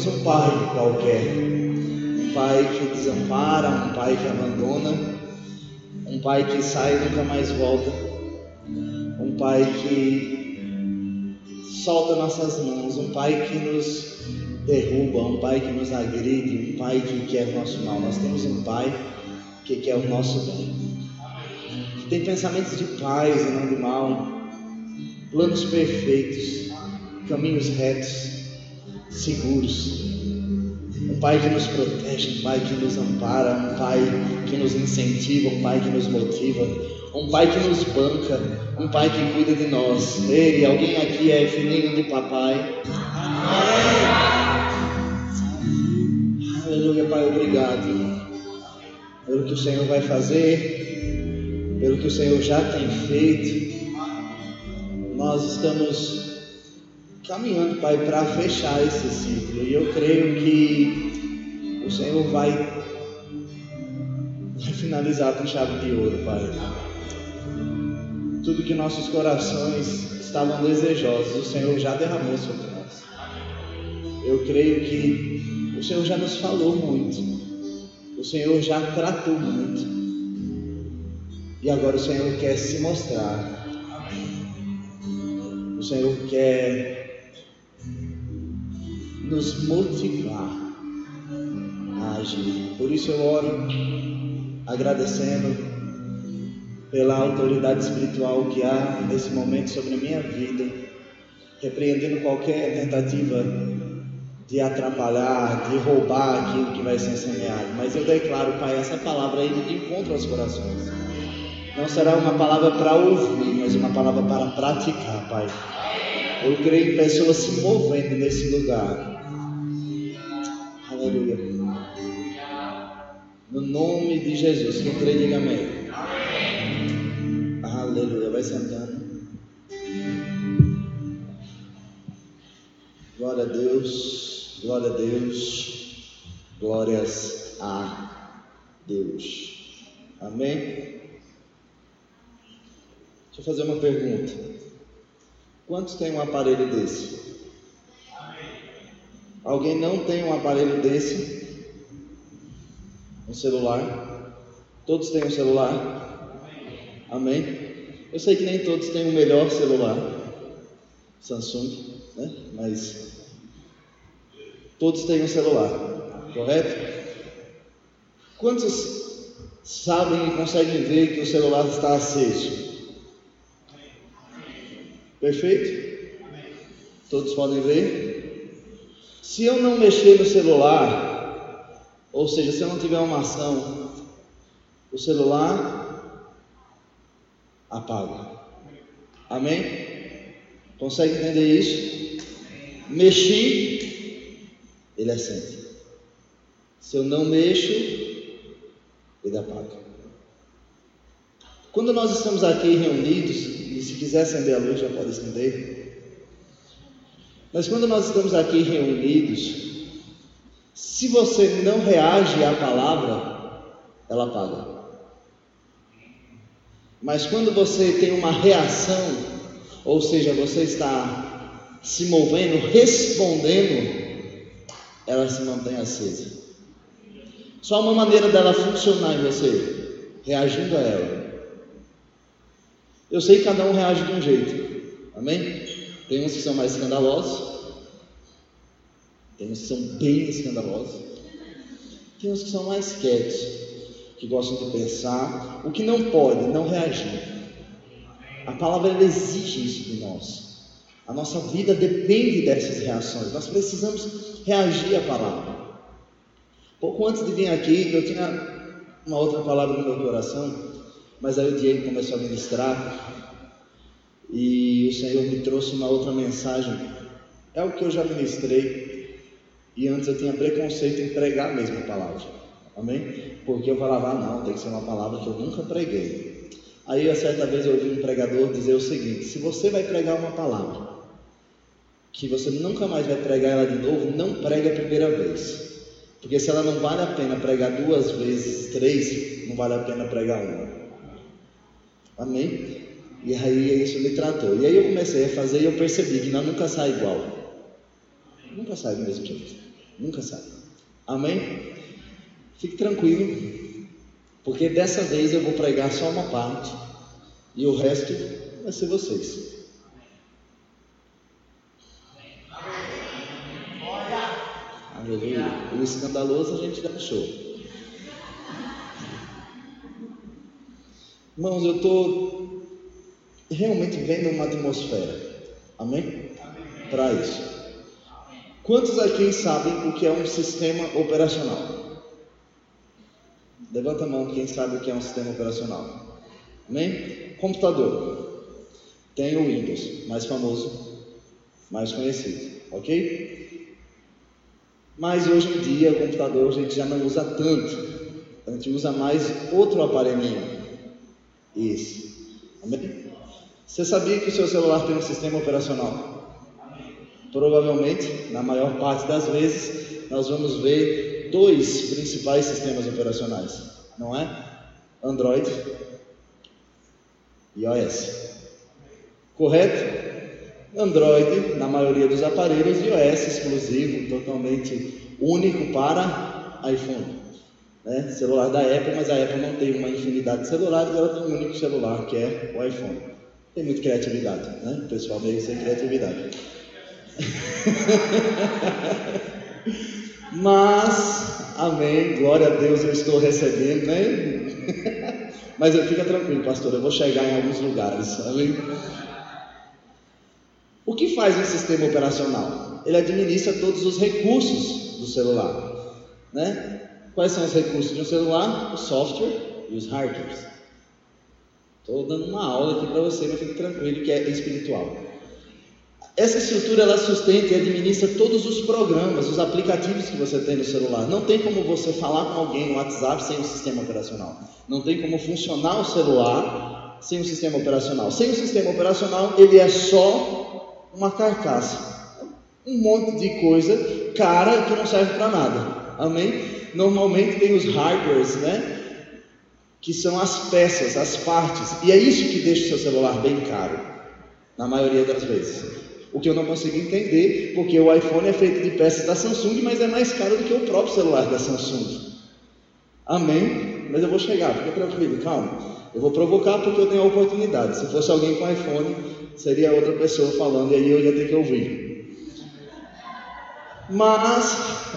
temos um pai qualquer, um pai que desampara, um pai que abandona, um pai que sai e nunca mais volta, um pai que solta nossas mãos, um pai que nos derruba, um pai que nos agride, um pai que quer o nosso mal. Nós temos um pai que quer o nosso bem, que tem pensamentos de paz e não de mal, planos perfeitos, caminhos retos, seguros. Um pai que nos protege, um pai que nos ampara, um pai que nos incentiva, um pai que nos motiva, um pai que nos banca, um pai que cuida de nós. Ei, alguém aqui é filhinho de papai? Aleluia, Pai, obrigado pelo que o Senhor vai fazer, pelo que o Senhor já tem feito. Nós estamos caminhando, Pai, para fechar esse ciclo. E eu creio que o Senhor vai, vai finalizar com chave de ouro, Pai. Tudo que nossos corações estavam desejosos, o Senhor já derramou sobre nós. Eu creio que o Senhor já nos falou muito. O Senhor já tratou muito. E agora o Senhor quer se mostrar. O Senhor quer nos motivar a agir. Por isso eu oro agradecendo pela autoridade espiritual que há nesse momento sobre a minha vida, repreendendo qualquer tentativa de atrapalhar, de roubar aquilo que vai ser semeado. Mas eu declaro, Pai, essa palavra indo de encontro aos corações. Não será uma palavra para ouvir, mas uma palavra para praticar, Pai. Eu creio em pessoas se movendo nesse lugar No nome de Jesus. Quem crê, diga amém. amém. Aleluia. Vai sentando. Glória a Deus. Glória a Deus. Glórias a Deus. Amém? Deixa eu fazer uma pergunta. Quantos têm um aparelho desse? Alguém não tem um aparelho desse? Um celular? Todos têm um celular? Amém? Eu sei que nem todos têm o melhor celular, Samsung, né? Mas todos têm um celular, correto? Quantos sabem e conseguem ver que o celular está aceso? Perfeito? Todos podem ver? Se eu não mexer no celular, ou seja, se eu não tiver uma ação, o celular apaga. Amém? Consegue entender isso? Mexi, ele acende. Se eu não mexo, ele apaga. Quando nós estamos aqui reunidos, e se quiser acender a luz, já pode acender. Mas quando nós estamos aqui reunidos, se você não reage à palavra, ela apaga. Mas quando você tem uma reação, ou seja, você está se movendo, respondendo, ela se mantém acesa. Só uma maneira dela funcionar em você, reagindo a ela. Eu sei que cada um reage de um jeito, amém? Tem uns que são mais escandalosos, tem uns que são bem escandalosos, tem uns que são mais quietos, que gostam de pensar, o que não pode, não reagir. A palavra exige isso de nós. A nossa vida depende dessas reações. Nós precisamos reagir à palavra. Pouco antes de vir aqui, eu tinha uma outra palavra no meu coração, mas aí o Diego começou a ministrar e o Senhor me trouxe uma outra mensagem. É o que eu já ministrei e antes eu tinha preconceito em pregar a mesma palavra. Amém? Porque eu falava, ah, não, tem que ser uma palavra que eu nunca preguei. Aí, a certa vez, eu ouvi um pregador dizer o seguinte: se você vai pregar uma palavra que você nunca mais vai pregar ela de novo, não pregue a primeira vez. Porque se ela não vale a pena pregar duas vezes, três, não vale a pena pregar uma. Amém? E aí isso me tratou. E aí eu comecei a fazer e eu percebi que nós nunca sai igual. Nunca sai do mesmo jeito. Nunca sabe. Amém? Fique tranquilo, porque dessa vez eu vou pregar só uma parte e o resto vai ser vocês. Aleluia. O escandaloso a gente dá show. Irmãos, eu estou realmente vendo uma atmosfera. Amém? Para isso. Quantos aqui sabem o que é um sistema operacional? Levanta a mão quem sabe o que é um sistema operacional. Amém? Computador. Tem o Windows, mais famoso, mais conhecido. Ok? Mas hoje em dia, o computador a gente já não usa tanto. A gente usa mais outro aparelhinho. Esse. Amém? Você sabia que o seu celular tem um sistema operacional? Provavelmente, na maior parte das vezes, nós vamos ver dois principais sistemas operacionais, não é? Android e iOS. Correto? Android na maioria dos aparelhos e iOS exclusivo, totalmente único para iPhone. Né? Celular da Apple, mas a Apple não tem uma infinidade de celulares, ela tem um único celular que é o iPhone. Tem muita criatividade, né? O pessoal meio sem criatividade. Mas, amém, glória a Deus, eu estou recebendo, né? Mas fica tranquilo, pastor, eu vou chegar em alguns lugares, amém? O que faz um sistema operacional? Ele administra todos os recursos do celular, né? Quais são os recursos de um celular? O software e os hardwares. Estou dando uma aula aqui para você, mas fique tranquilo que é espiritual. Essa estrutura ela sustenta e administra todos os programas, os aplicativos que você tem no celular. Não tem como você falar com alguém no WhatsApp sem um sistema operacional. Não tem como funcionar o celular sem um sistema operacional. Sem o sistema operacional, ele é só uma carcaça. Um monte de coisa cara que não serve para nada. Amém? Normalmente tem os hardwares, né? que são as peças, as partes, e é isso que deixa o seu celular bem caro, na maioria das vezes. O que eu não consigo entender, porque o iPhone é feito de peças da Samsung, mas é mais caro do que o próprio celular da Samsung. Amém? Mas eu vou chegar, fica tranquilo, calma. Eu vou provocar porque eu tenho a oportunidade. Se fosse alguém com iPhone, seria outra pessoa falando, e aí eu ia ter que ouvir. Mas,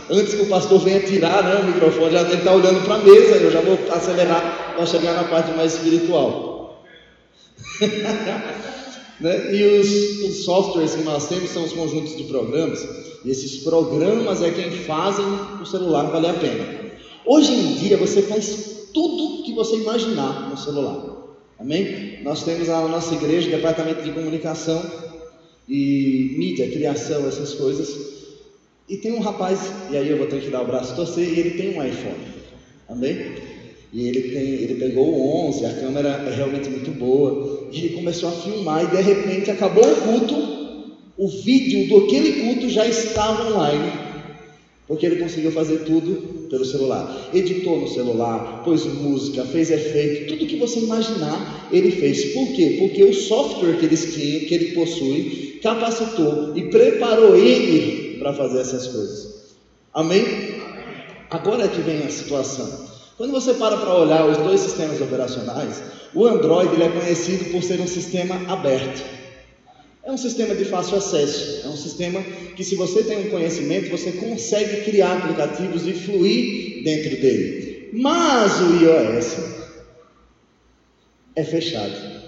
antes que o pastor venha tirar né, o microfone, já deve estar olhando para a mesa, eu já vou acelerar para chegar na parte mais espiritual. né? E os, os, softwares que nós temos são os conjuntos de programas, e esses programas é quem fazem o celular valer a pena. Hoje em dia você faz tudo que você imaginar no celular. Amém? Nós temos na nossa igreja departamento de comunicação e mídia, criação, essas coisas. E tem um rapaz, e aí eu vou ter que dar o braço torcer, e ele tem um iPhone. Amém? E ele, tem, ele pegou o 11, a câmera é realmente muito boa. E ele começou a filmar, e de repente acabou o culto, o vídeo daquele culto já estava online. Porque ele conseguiu fazer tudo pelo celular. Editou no celular, pôs música, fez efeito, tudo que você imaginar, ele fez. Por quê? Porque o software que, eles tinham, que ele possui capacitou e preparou ele para fazer essas coisas. Amém? Agora é que vem a situação. Quando você para para olhar os dois sistemas operacionais, o Android é conhecido por ser um sistema aberto. É um sistema de fácil acesso, é um sistema que, se você tem um conhecimento, você consegue criar aplicativos e fluir dentro dele. Mas o iOS é fechado.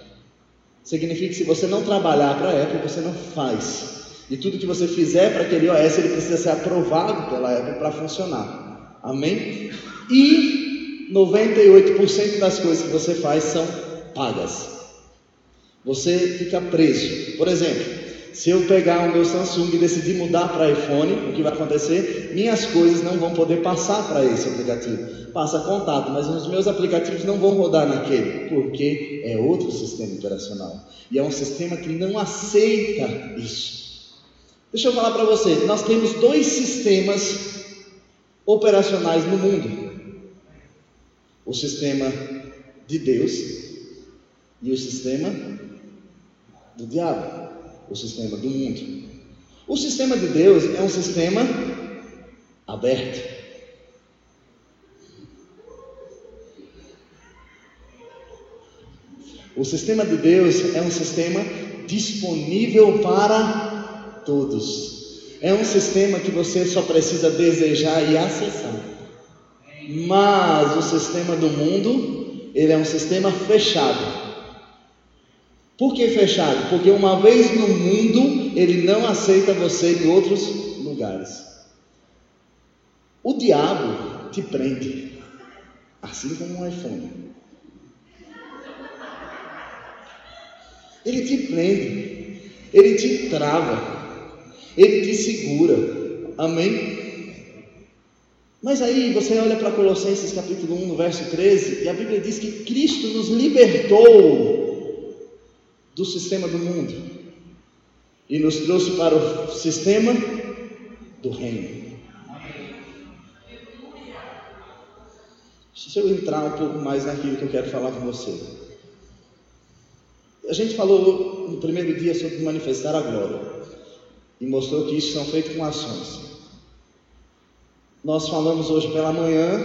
Significa que se você não trabalhar para a Apple, você não faz. E tudo que você fizer para aquele OS, ele precisa ser aprovado pela Apple para funcionar. Amém? E 98% das coisas que você faz são pagas. Você fica preso. Por exemplo, se eu pegar o meu Samsung e decidir mudar para iPhone, o que vai acontecer? Minhas coisas não vão poder passar para esse aplicativo. Passa contato, mas os meus aplicativos não vão rodar naquele, porque é outro sistema operacional. E é um sistema que não aceita isso. Deixa eu falar para você, nós temos dois sistemas operacionais no mundo: o sistema de Deus e o sistema do diabo, o sistema do mundo. O sistema de Deus é um sistema aberto. O sistema de Deus é um sistema disponível para todos. É um sistema que você só precisa desejar e acessar. Mas o sistema do mundo, ele é um sistema fechado. Por que fechado? Porque uma vez no mundo, ele não aceita você em outros lugares. O diabo te prende, assim como um iPhone. Ele te prende, ele te trava, ele te segura. Amém? Mas aí você olha para Colossenses capítulo 1, no verso 13, e a Bíblia diz que Cristo nos libertou do sistema do mundo e nos trouxe para o sistema do reino. Deixa eu entrar um pouco mais naquilo que eu quero falar com você. A gente falou no primeiro dia sobre manifestar a glória e mostrou que isso são feitos com ações. Nós falamos hoje pela manhã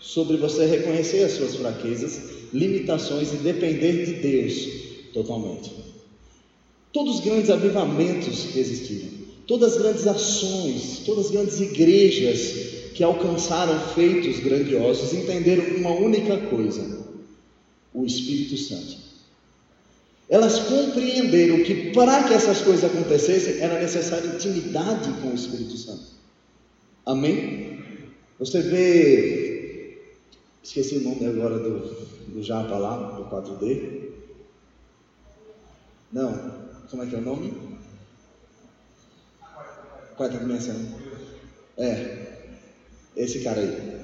sobre você reconhecer as suas fraquezas, limitações e depender de Deus totalmente. Todos os grandes avivamentos que existiram, todas as grandes ações, todas as grandes igrejas que alcançaram feitos grandiosos entenderam uma única coisa: o Espírito Santo. Elas compreenderam que para que essas coisas acontecessem era necessária intimidade com o Espírito Santo. Amém? Você vê, esqueci o nome agora do, do Japa lá, do 4D. Não, como é que é o nome? Quarta dimensão. É, esse cara aí.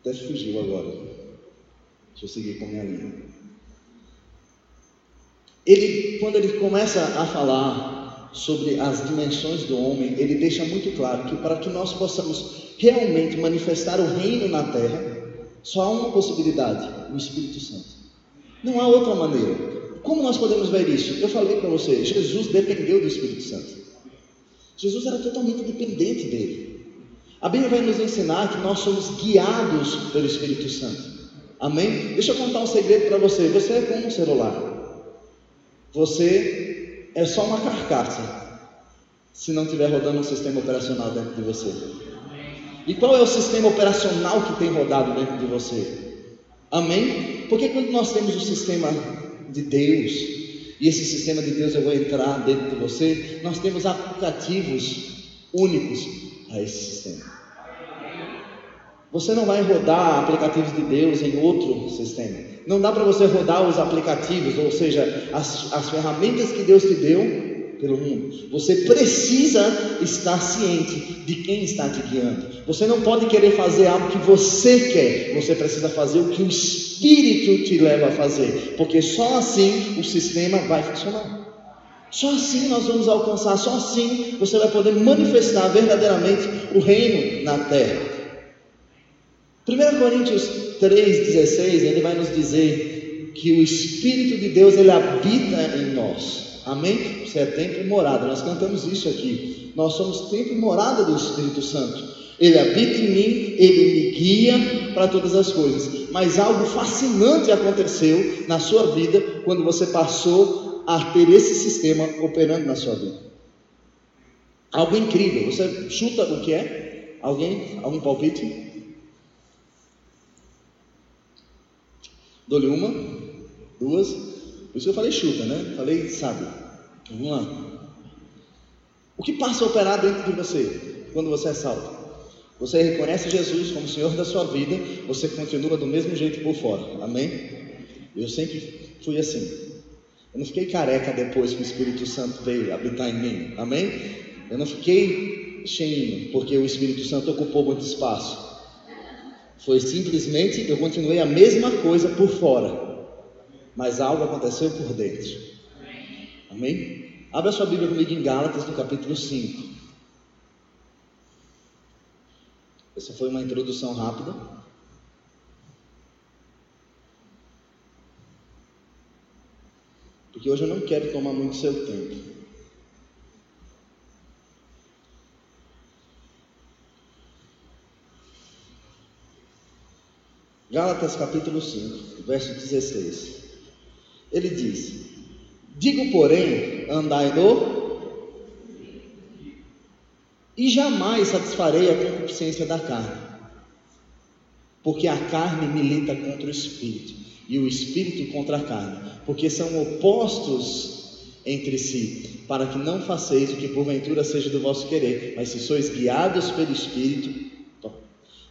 Até fugiu agora. Deixa eu seguir com a minha linha. Ele, quando ele começa a falar sobre as dimensões do homem, ele deixa muito claro que para que nós possamos realmente manifestar o reino na terra, só há uma possibilidade: o Espírito Santo. Não há outra maneira. Como nós podemos ver isso? Eu falei para você, Jesus dependeu do Espírito Santo. Jesus era totalmente dependente dele. A Bíblia vai nos ensinar que nós somos guiados pelo Espírito Santo. Amém? Deixa eu contar um segredo para você. Você é como um celular. Você é só uma carcaça. Se não estiver rodando um sistema operacional dentro de você. E qual é o sistema operacional que tem rodado dentro de você? Amém? Porque quando nós temos o sistema de Deus, e esse sistema de Deus eu vou entrar dentro de você, nós temos aplicativos únicos a esse sistema. Você não vai rodar aplicativos de Deus em outro sistema. Não dá para você rodar os aplicativos, ou seja, as, as ferramentas que Deus te deu pelo mundo. Você precisa estar ciente de quem está te guiando. Você não pode querer fazer algo que você quer. Você precisa fazer o que o Espírito te leva a fazer, porque só assim o sistema vai funcionar. Só assim nós vamos alcançar, só assim você vai poder manifestar verdadeiramente o reino na terra. 1 Coríntios 3,16, ele vai nos dizer que o Espírito de Deus ele habita em nós. Amém? Você é templo e morada. Nós cantamos isso aqui. Nós somos templo e morada do Espírito Santo. Ele habita em mim, ele me guia para todas as coisas. Mas algo fascinante aconteceu na sua vida quando você passou a ter esse sistema operando na sua vida. Algo incrível. Você chuta o que é? Alguém? Algum palpite? Dou-lhe uma, duas, por isso eu falei chuta, né? Falei sabe. Vamos lá. O que passa a operar dentro de você quando você é salvo? Você reconhece Jesus como Senhor da sua vida, você continua do mesmo jeito por fora. Amém? Eu sempre fui assim. Eu não fiquei careca depois que o Espírito Santo veio habitar em mim. Amém? Eu não fiquei cheinho porque o Espírito Santo ocupou muito espaço. Foi simplesmente eu continuei a mesma coisa por fora, mas algo aconteceu por dentro. Amém? Abra sua Bíblia comigo em Gálatas, no capítulo 5. Essa foi uma introdução rápida. Porque hoje eu não quero tomar muito seu tempo. Gálatas capítulo 5, verso 16. Ele diz: Digo, porém, andai no e jamais satisfarei a concupiscência da carne, porque a carne milita contra o espírito e o espírito contra a carne, porque são opostos entre si, para que não façeis o que porventura seja do vosso querer, mas se sois guiados pelo espírito,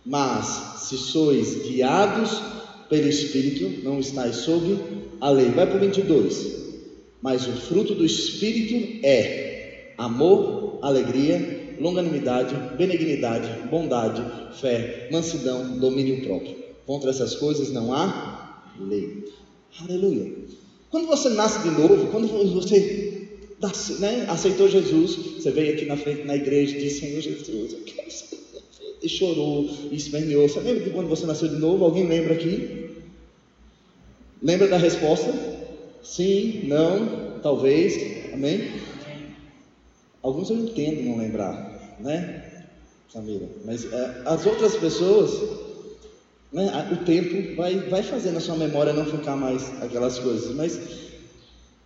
mas se sois guiados pelo espírito, não estáis sob a lei. Vai para o 22. Mas o fruto do espírito é amor, alegria, longanimidade, benignidade, bondade, fé, mansidão, domínio próprio. Contra essas coisas não há lei. Aleluia. Quando você nasce de novo, quando você né, aceitou Jesus, você veio aqui na frente na igreja e disse: Senhor Jesus, eu quero ser e chorou e esperneou. Você lembra de quando você nasceu de novo? Alguém lembra aqui? Lembra da resposta? Sim, não, talvez, amém? Alguns eu entendo não lembrar né, Samira? Mas é, as outras pessoas, né, o tempo vai, vai fazendo a sua memória não ficar mais aquelas coisas. Mas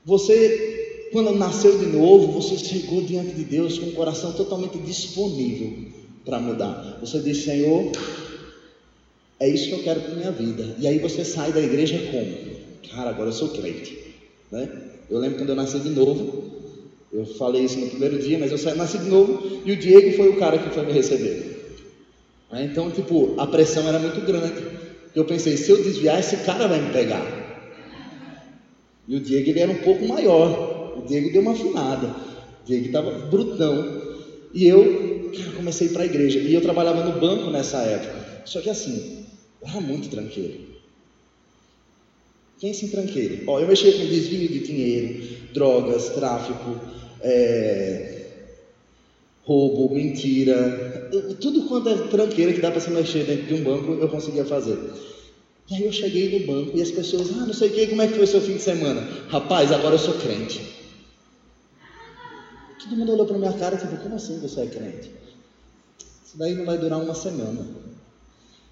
você, quando nasceu de novo, você chegou diante de Deus com o coração totalmente disponível para mudar. Você diz, Senhor, é isso que eu quero para minha vida. E aí você sai da igreja como? Cara, agora eu sou crente. Né? Eu lembro quando eu nasci de novo, eu falei isso no primeiro dia, mas eu nasci de novo e o Diego foi o cara que foi me receber. Então, tipo, a pressão era muito grande. Eu pensei, se eu desviar, esse cara vai me pegar. E o Diego ele era um pouco maior. O Diego deu uma afinada. O Diego estava brutão. E eu comecei para a igreja. E eu trabalhava no banco nessa época. Só que assim, eu era muito tranqueiro. Pense em tranqueiro. Ó, eu mexia com desvio de dinheiro, drogas, tráfico, é, roubo, mentira, tudo quanto é tranqueira que dá para se mexer dentro de um banco, eu conseguia fazer. E aí eu cheguei no banco e as pessoas, ah, não sei o que, como é que foi seu fim de semana? Rapaz, agora eu sou crente. Todo mundo olhou para minha cara e tipo, como assim você é crente? Isso daí não vai durar uma semana.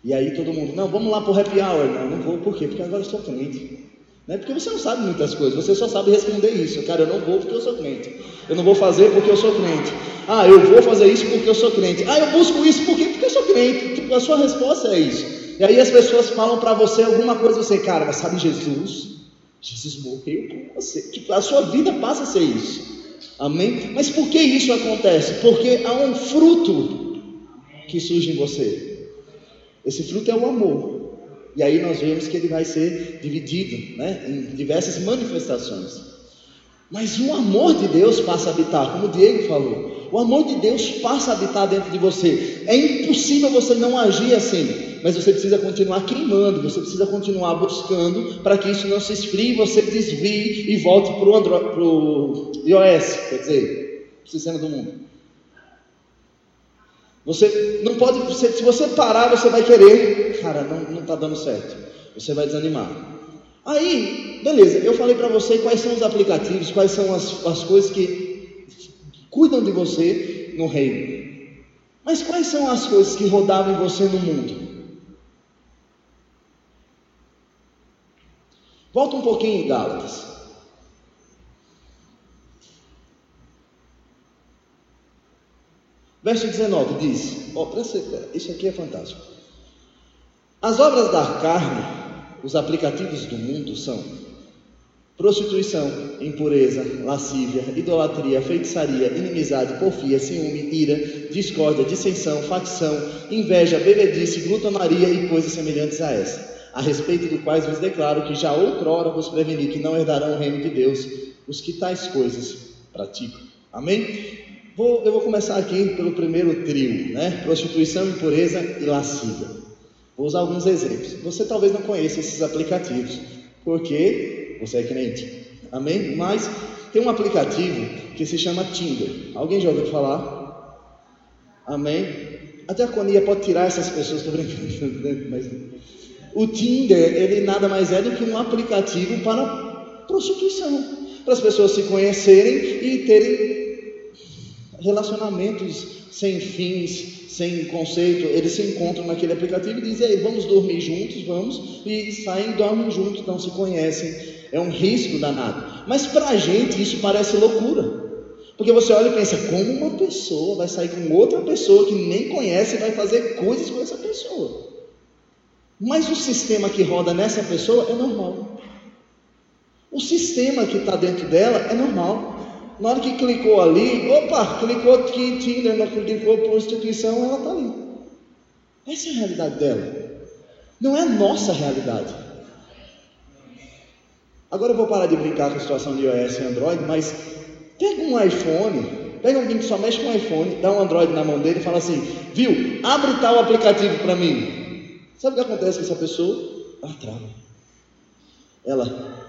E aí todo mundo, não, vamos lá para o happy hour. Não, não vou, por quê? Porque agora eu sou crente. Né? Porque você não sabe muitas coisas, você só sabe responder isso. Cara, eu não vou porque eu sou crente. Eu não vou fazer porque eu sou crente. Ah, eu vou fazer isso porque eu sou crente. Ah, eu busco isso por quê? Porque eu sou crente. Tipo, a sua resposta é isso. E aí as pessoas falam para você alguma coisa, você, cara, mas sabe Jesus? Jesus morreu por você. Tipo, a sua vida passa a ser isso. Amém? Mas por que isso acontece? Porque há um fruto que surge em você. Esse fruto é o amor. E aí nós vemos que ele vai ser dividido né, em diversas manifestações. Mas o amor de Deus passa a habitar, como o Diego falou. O amor de Deus passa a habitar dentro de você. É impossível você não agir assim. Mas você precisa continuar queimando, você precisa continuar buscando para que isso não se esfrie, você desvie e volte para o iOS, quer dizer, para o sistema do mundo. Você não pode, se você parar, você vai querer, cara, não está dando certo. Você vai desanimar. Aí, beleza, eu falei para você quais são os aplicativos, quais são as, as coisas que cuidam de você no reino. Mas quais são as coisas que rodavam em você no mundo? Volta um pouquinho em Gálatas. Verso 19 diz: oh, Isso aqui é fantástico. As obras da carne, os aplicativos do mundo são prostituição, impureza, lascívia, idolatria, feitiçaria, inimizade, porfia, ciúme, ira, discórdia, dissensão, facção, inveja, bebedice, glutonaria e coisas semelhantes a essa, a respeito do quais vos declaro que já outrora vos preveni que não herdarão o reino de Deus os que tais coisas praticam. Amém? Vou, eu vou começar aqui pelo primeiro trio, né? Prostituição, impureza e lascívia. Vou usar alguns exemplos. Você talvez não conheça esses aplicativos, porque você é crente. Amém? Mas tem um aplicativo que se chama Tinder. Alguém já ouviu falar? Amém? A diaconia pode tirar essas pessoas, estou brincando, mas o Tinder, ele nada mais é do que um aplicativo para prostituição, para as pessoas se conhecerem e terem relacionamentos sem fins, sem conceito, eles se encontram naquele aplicativo e dizem, aí, vamos dormir juntos, vamos, e saem dormem juntos, não se conhecem. É um risco danado. Mas para a gente isso parece loucura. Porque você olha e pensa, como uma pessoa vai sair com outra pessoa que nem conhece e vai fazer coisas com essa pessoa? Mas o sistema que roda nessa pessoa é normal. O sistema que está dentro dela é normal. Na hora que clicou ali, opa, clicou aqui Tinder, não clicou prostituição, ela está ali. Essa é a realidade dela. Não é a nossa realidade. Agora eu vou parar de brincar com a situação de iOS e Android, mas pega um iPhone, pega alguém que só mexe com iPhone, dá um Android na mão dele e fala assim: viu, abre tal aplicativo para mim. Sabe o que acontece com essa pessoa? Ela trava. Ela,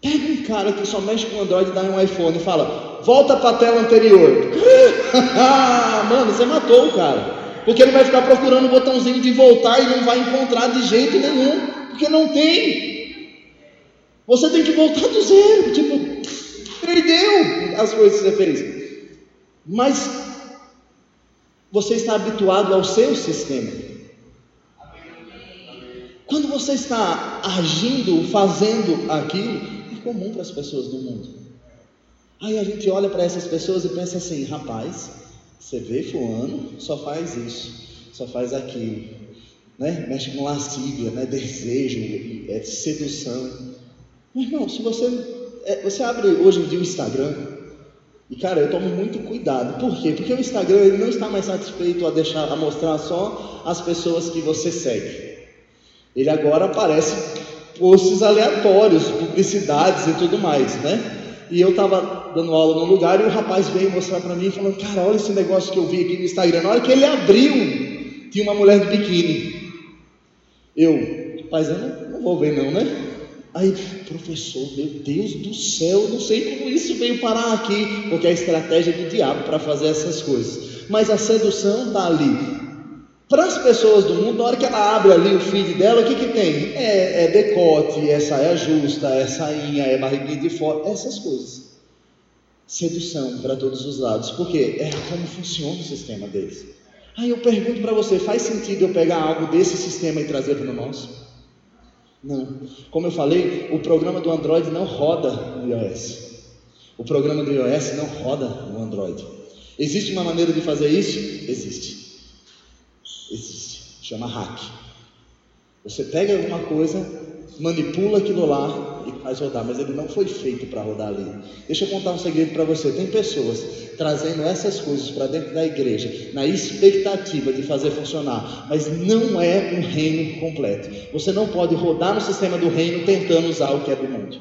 Pega um cara que só mexe com Android e dá um iPhone e fala, volta para a tela anterior. Mano, você matou o cara. Porque ele vai ficar procurando o botãozinho de voltar e não vai encontrar de jeito nenhum. Porque não tem. Você tem que voltar do zero. Tipo, perdeu as coisas que você fez. Mas você está habituado ao seu sistema. Quando você está agindo, fazendo aquilo, comum para as pessoas do mundo. Aí a gente olha para essas pessoas e pensa assim: rapaz, você vê Fulano, só faz isso, só faz aquilo, né? mexe com lascívia, né? desejo, é sedução. Meu irmão, se você, é, você abre hoje em dia o Instagram, e cara, eu tomo muito cuidado. Por quê? Porque o Instagram ele não está mais satisfeito a deixar, a mostrar só as pessoas que você segue. Ele agora aparece posts aleatórios, publicidades e tudo mais, né? E eu estava dando aula num lugar e o rapaz veio mostrar para mim, falando: Cara, olha esse negócio que eu vi aqui no Instagram. Na hora que ele abriu, tinha uma mulher de biquíni. Eu, rapaz, eu não, não vou ver, não, né? Aí, professor, meu Deus do céu, não sei como isso veio parar aqui, porque é a estratégia do diabo para fazer essas coisas. Mas a sedução está ali. Para as pessoas do mundo, na hora que ela abre ali o feed dela, o que, que tem? É, é decote, é saia justa, é sainha, é barriguinha de fora, essas coisas. Sedução para todos os lados, porque é como funciona o sistema deles. Aí eu pergunto para você: faz sentido eu pegar algo desse sistema e trazer para o nosso? Não. Como eu falei, o programa do Android não roda no iOS. O programa do iOS não roda no Android. Existe uma maneira de fazer isso? Existe. Existe. Chama hack. Você pega alguma coisa, manipula aquilo lá e faz rodar, mas ele não foi feito para rodar ali. Deixa eu contar um segredo para você. Tem pessoas trazendo essas coisas para dentro da igreja, na expectativa de fazer funcionar, mas não é um reino completo. Você não pode rodar no sistema do reino tentando usar o que é do mundo.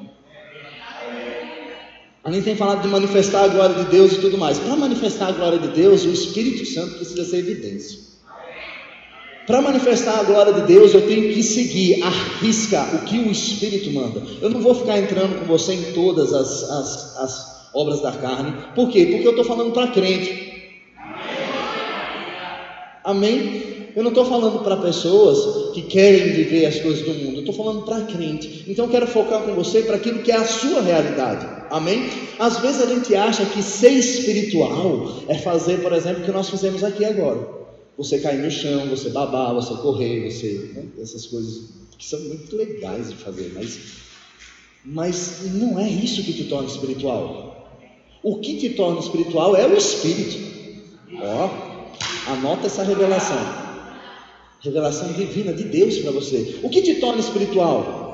A gente tem falado de manifestar a glória de Deus e tudo mais. Para manifestar a glória de Deus, o Espírito Santo precisa ser evidência. Para manifestar a glória de Deus, eu tenho que seguir a risca o que o Espírito manda. Eu não vou ficar entrando com você em todas as, as, as obras da carne. Por quê? Porque eu estou falando para crente. Amém? Eu não estou falando para pessoas que querem viver as coisas do mundo. Eu estou falando para crente. Então eu quero focar com você para aquilo que é a sua realidade. Amém? Às vezes a gente acha que ser espiritual é fazer, por exemplo, o que nós fizemos aqui agora você cair no chão, você babar, você correr, você. Né? Essas coisas que são muito legais de fazer, mas, mas não é isso que te torna espiritual. O que te torna espiritual é o Espírito. Ó, anota essa revelação. Revelação divina de Deus para você. O que te torna espiritual?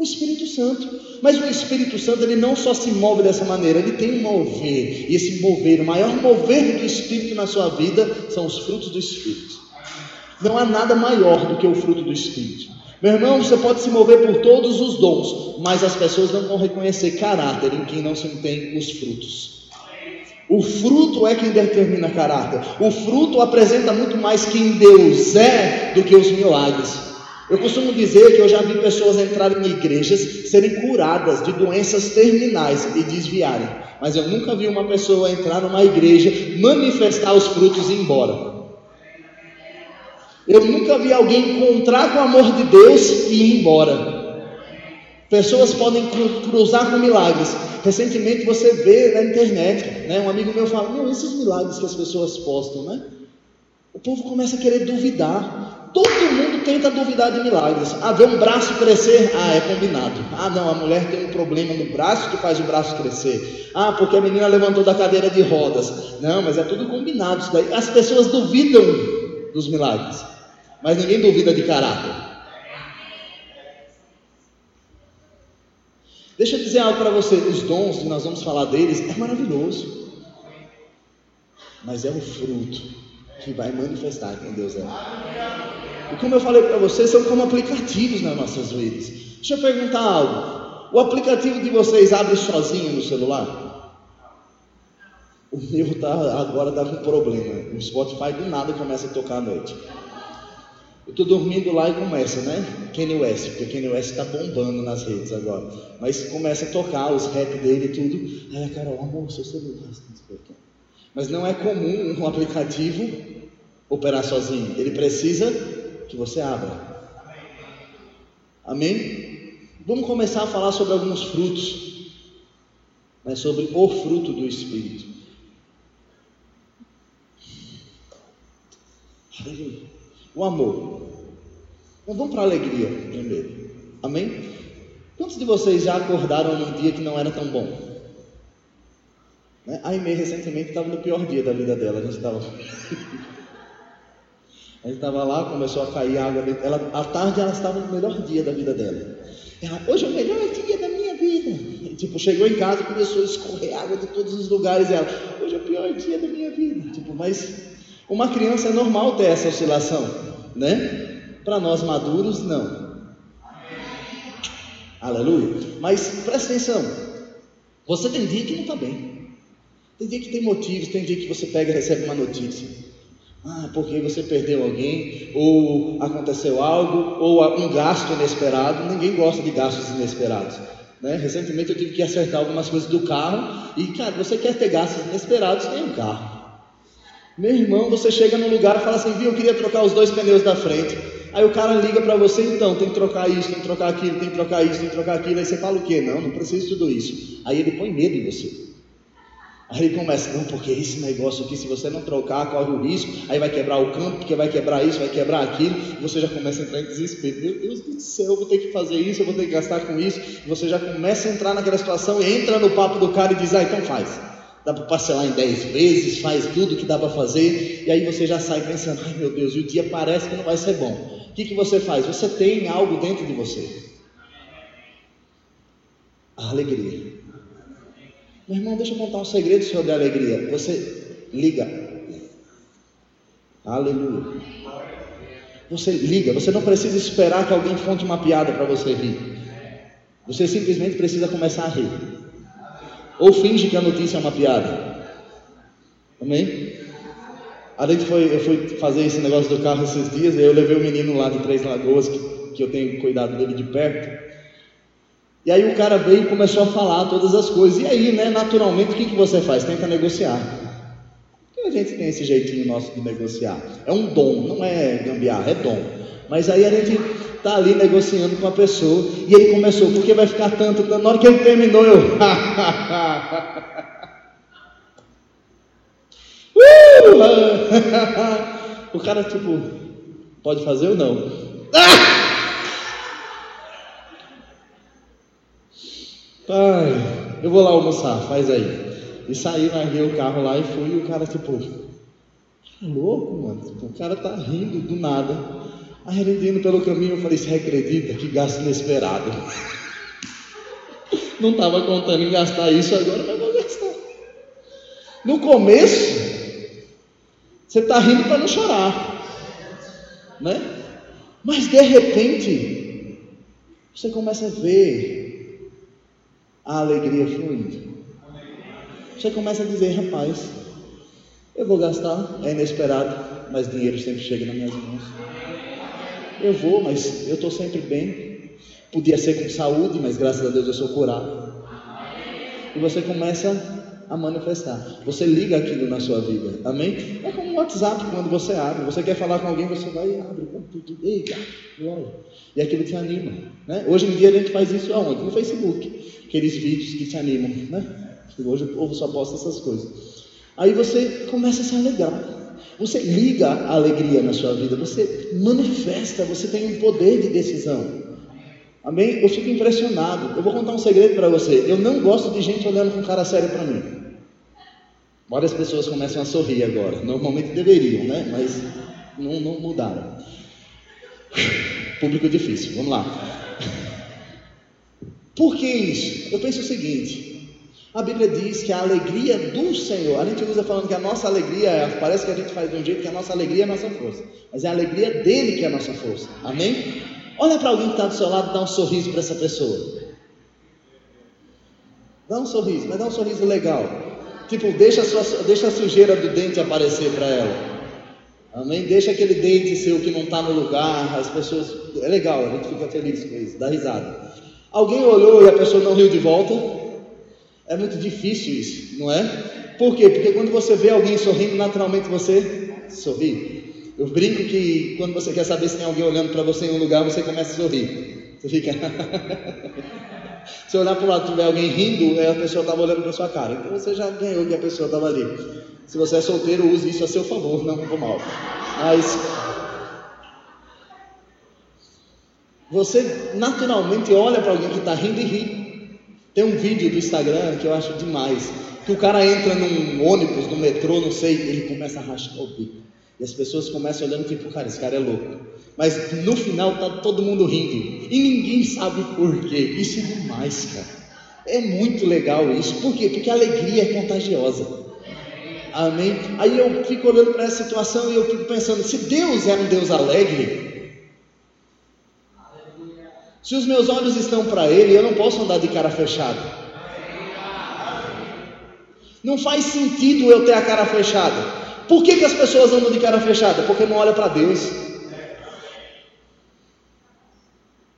O Espírito Santo. Mas o Espírito Santo ele não só se move dessa maneira, ele tem um mover. E esse mover, o maior mover do Espírito na sua vida são os frutos do Espírito. Não há nada maior do que o fruto do Espírito. Meu irmão, você pode se mover por todos os dons, mas as pessoas não vão reconhecer caráter em quem não se tem os frutos. O fruto é quem determina caráter. O fruto apresenta muito mais quem Deus é do que os milagres. Eu costumo dizer que eu já vi pessoas entrarem em igrejas serem curadas de doenças terminais e desviarem, mas eu nunca vi uma pessoa entrar numa igreja, manifestar os frutos e ir embora. Eu nunca vi alguém encontrar com o amor de Deus e ir embora. Pessoas podem cruzar com milagres. Recentemente você vê na internet, né? Um amigo meu fala, não, esses milagres que as pessoas postam, né? O povo começa a querer duvidar. Todo mundo tenta duvidar de milagres. Ah, ver um braço crescer, ah, é combinado. Ah, não, a mulher tem um problema no braço que faz o braço crescer. Ah, porque a menina levantou da cadeira de rodas. Não, mas é tudo combinado. Isso daí. As pessoas duvidam dos milagres, mas ninguém duvida de caráter. Deixa eu dizer algo para você: os dons, que nós vamos falar deles, é maravilhoso, mas é o fruto que vai manifestar quem Deus é. E como eu falei para vocês, são como aplicativos nas nossas vidas. Deixa eu perguntar algo: o aplicativo de vocês abre sozinho no celular? O meu tá, agora está com problema. O Spotify do nada começa a tocar à noite. Eu estou dormindo lá e começa, né? Kanye West, porque Kanye West está bombando nas redes agora. Mas começa a tocar os rap dele e tudo. Aí a Carol, amor, seu celular. Mas não é comum um aplicativo operar sozinho. Ele precisa que você abra. Amém? Vamos começar a falar sobre alguns frutos. Mas sobre o fruto do Espírito. O amor. Então vamos para a alegria primeiro. Amém? Quantos de vocês já acordaram num dia que não era tão bom? Né? A Aimee recentemente estava no pior dia da vida dela. A gente estava. a gente estava lá, começou a cair água dentro. Ela, à tarde ela estava no melhor dia da vida dela. Ela, hoje é o melhor dia da minha vida. E, tipo, chegou em casa e começou a escorrer água de todos os lugares. Ela, hoje é o pior dia da minha vida. Tipo, mas uma criança é normal ter essa oscilação, né? Para nós maduros, não. Aleluia. Mas presta atenção. Você tem dia que não está bem. Tem dia que tem motivos, tem dia que você pega e recebe uma notícia. Ah, porque você perdeu alguém, ou aconteceu algo, ou um gasto inesperado. Ninguém gosta de gastos inesperados. Né? Recentemente eu tive que acertar algumas coisas do carro. E, cara, você quer ter gastos inesperados, tem um carro. Meu irmão, você chega num lugar e fala assim, viu, eu queria trocar os dois pneus da frente. Aí o cara liga para você, então, tem que trocar isso, tem que trocar aquilo, tem que trocar isso, tem que trocar aquilo. Aí você fala o quê? Não, não preciso de tudo isso. Aí ele põe medo em você. Aí ele começa, não, porque esse negócio aqui, se você não trocar, corre o risco, aí vai quebrar o campo, porque vai quebrar isso, vai quebrar aquilo, e você já começa a entrar em desespero. Meu Deus do céu, eu vou ter que fazer isso, eu vou ter que gastar com isso. E você já começa a entrar naquela situação, entra no papo do cara e diz, ah, então faz dá para parcelar em 10 vezes, faz tudo que dá para fazer, e aí você já sai pensando, ai meu Deus, e o dia parece que não vai ser bom. O que, que você faz? Você tem algo dentro de você. A alegria. Meu irmão, deixa eu contar um segredo sobre a alegria. Você liga. Aleluia. Você liga, você não precisa esperar que alguém conte uma piada para você rir. Você simplesmente precisa começar a rir. Ou finge que a notícia é uma piada. Amém? A gente foi, eu fui fazer esse negócio do carro esses dias, e eu levei o menino lá de Três Lagoas, que, que eu tenho cuidado dele de perto. E aí o cara veio e começou a falar todas as coisas. E aí, né, naturalmente, o que, que você faz? Tenta negociar. Porque a gente tem esse jeitinho nosso de negociar. É um dom, não é gambiarra, é dom. Mas aí a gente está ali negociando com a pessoa, e ele começou, porque vai ficar tanto, tanto. Na hora que ele terminou, eu. uh! o cara, tipo, pode fazer ou não? Pai, eu vou lá almoçar, faz aí. E saí, larguei o carro lá e fui, e o cara, tipo, louco, mano. Tipo, o cara tá rindo do nada. Aí ele indo pelo caminho, eu falei, você acredita que gasto inesperado? Não estava contando em gastar isso agora, mas vou gastar. No começo, você está rindo para não chorar, né? Mas de repente, você começa a ver a alegria fluindo. Você começa a dizer, rapaz, eu vou gastar, é inesperado, mas dinheiro sempre chega nas minhas mãos. Eu vou, mas eu estou sempre bem. Podia ser com saúde, mas graças a Deus eu sou curado. E você começa a manifestar. Você liga aquilo na sua vida. Amém? É como o WhatsApp quando você abre. Você quer falar com alguém, você vai e abre. Eita, glória. E aquilo te anima. Né? Hoje em dia a gente faz isso aonde? No Facebook. Aqueles vídeos que te animam. Né? Hoje o povo só posta essas coisas. Aí você começa a se alegrar. Você liga a alegria na sua vida, você manifesta, você tem um poder de decisão. Amém? Eu fico impressionado. Eu vou contar um segredo para você. Eu não gosto de gente olhando com cara sério para mim. Várias pessoas começam a sorrir agora. Normalmente deveriam, né? Mas não, não mudaram. Público difícil. Vamos lá. Por que isso? Eu penso o seguinte: a Bíblia diz que a alegria do Senhor, a gente usa falando que a nossa alegria, parece que a gente faz de um jeito que a nossa alegria é a nossa força, mas é a alegria dele que é a nossa força, amém? Olha para alguém que está do seu lado e dá um sorriso para essa pessoa. Dá um sorriso, mas dá um sorriso legal. Tipo, deixa a, sua, deixa a sujeira do dente aparecer para ela. Amém? Deixa aquele dente seu que não está no lugar. As pessoas. É legal, a gente fica feliz com isso, dá risada. Alguém olhou e a pessoa não riu de volta? É muito difícil isso, não é? Por quê? Porque quando você vê alguém sorrindo, naturalmente você sorri. Eu brinco que quando você quer saber se tem alguém olhando para você em um lugar, você começa a sorrir. Você fica. se olhar para o lado e tiver alguém rindo, é a pessoa estava olhando para sua cara. Então você já ganhou que a pessoa estava ali. Se você é solteiro, use isso a seu favor, não como mal. Mas você naturalmente olha para alguém que está rindo e ri. Tem um vídeo do Instagram que eu acho demais, que o cara entra num ônibus, no metrô, não sei, ele começa a rachar o bico. E as pessoas começam olhando tipo, cara, esse cara é louco. Mas no final tá todo mundo rindo. E ninguém sabe por quê. Isso é demais, cara. É muito legal isso. Por quê? Porque a alegria é contagiosa. Amém? Aí eu fico olhando para essa situação e eu fico pensando, se Deus é um Deus alegre, se os meus olhos estão para Ele, eu não posso andar de cara fechada. Não faz sentido eu ter a cara fechada. Por que, que as pessoas andam de cara fechada? Porque não olham para Deus.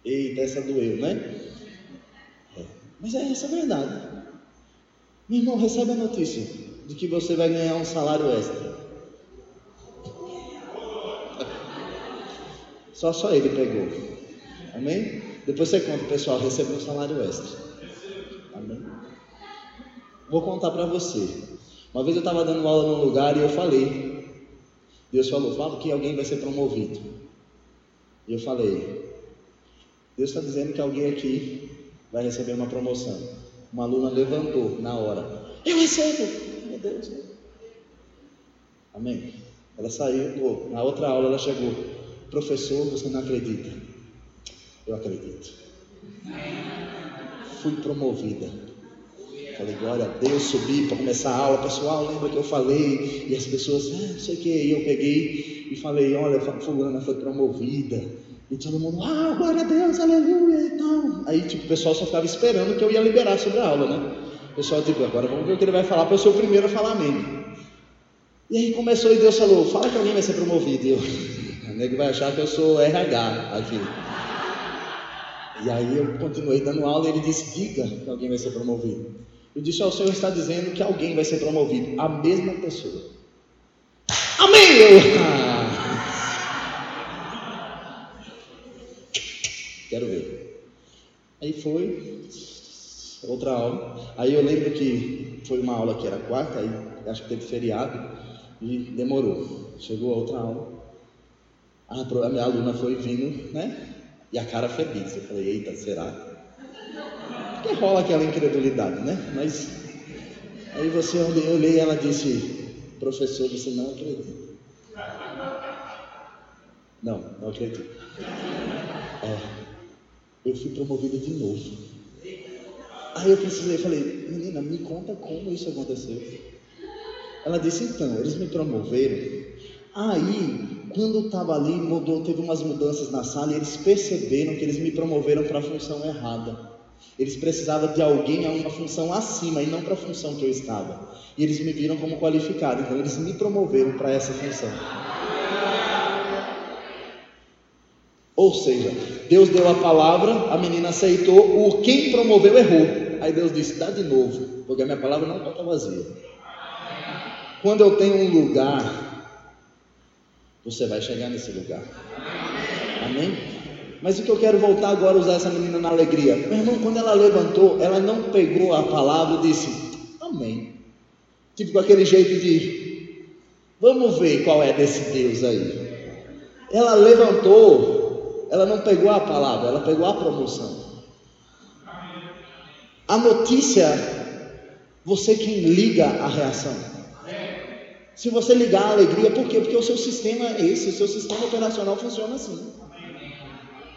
Eita, essa doeu, né? É. Mas é essa a verdade. Meu irmão, recebe a notícia de que você vai ganhar um salário extra. Só só ele pegou. Amém? Depois você conta, pessoal, recebeu um salário extra. Amém? Vou contar para você. Uma vez eu estava dando aula num lugar e eu falei. Deus falou, fala que alguém vai ser promovido. E eu falei, Deus está dizendo que alguém aqui vai receber uma promoção. Uma aluna levantou na hora. Eu recebo! Meu Deus. Amém. Ela saiu, na outra aula ela chegou. Professor, você não acredita. Eu acredito. Fui promovida. Falei, glória a Deus, subi para começar a aula. Pessoal, lembra que eu falei? E as pessoas, ah, não sei o que. E eu peguei e falei, olha, fulana foi promovida. E todo mundo, ah, glória a Deus, aleluia e tal. Aí, tipo, o pessoal só ficava esperando que eu ia liberar sobre a aula, né? O pessoal, tipo, agora vamos ver o que ele vai falar para eu ser o primeiro a falar amém. E aí começou e Deus falou, fala que alguém vai ser promovido. E eu, o nego vai achar que eu sou RH aqui. E aí eu continuei dando aula e ele disse: Diga que alguém vai ser promovido. Eu disse: O Senhor está dizendo que alguém vai ser promovido, a mesma pessoa. Amém! Eu, Quero ver. Aí foi outra aula. Aí eu lembro que foi uma aula que era quarta, aí acho que teve feriado e demorou. Chegou a outra aula. A minha aluna foi vindo, né? E a cara feliz. Eu falei, eita, será? Porque rola aquela incredulidade, né? Mas aí você eu olhei e ela disse, professor, você não acredita. Não, não acredito. É, eu fui promovida de novo. Aí eu precisei, falei, menina, me conta como isso aconteceu. Ela disse, então, eles me promoveram Aí, quando estava ali, mudou, teve umas mudanças na sala e eles perceberam que eles me promoveram para a função errada. Eles precisavam de alguém a uma função acima e não para a função que eu estava. E eles me viram como qualificado, então eles me promoveram para essa função. Ou seja, Deus deu a palavra, a menina aceitou, o quem promoveu errou. Aí Deus disse: dá de novo, porque a minha palavra não volta vazia. Quando eu tenho um lugar, você vai chegar nesse lugar. Amém? Mas o que eu quero voltar agora usar essa menina na alegria. Meu irmão, quando ela levantou, ela não pegou a palavra e disse: Amém. Tipo com aquele jeito de vamos ver qual é desse Deus aí. Ela levantou, ela não pegou a palavra, ela pegou a promoção. A notícia, você quem liga a reação. Se você ligar a alegria, por quê? Porque o seu sistema é esse, o seu sistema operacional funciona assim.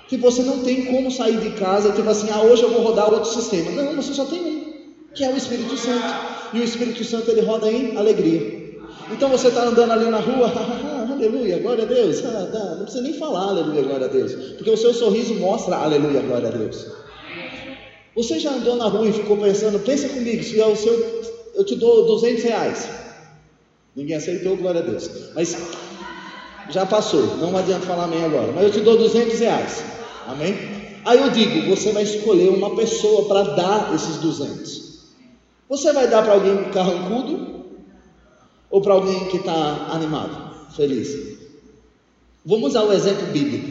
Que você não tem como sair de casa, tipo assim, ah, hoje eu vou rodar outro sistema. Não, você só tem um, que é o Espírito Santo. E o Espírito Santo ele roda em alegria. Então você está andando ali na rua, aleluia, glória a Deus. Tá, precisa nem falar aleluia, glória a Deus. Porque o seu sorriso mostra aleluia, glória a Deus. Você já andou na rua e ficou pensando, pensa comigo, se é o seu, eu te dou 200 reais. Ninguém aceitou, glória a Deus. Mas já passou, não adianta falar amém agora. Mas eu te dou 200 reais. Amém? Aí eu digo, você vai escolher uma pessoa para dar esses 200. Você vai dar para alguém carrancudo ou para alguém que está animado, feliz? Vamos usar o exemplo bíblico.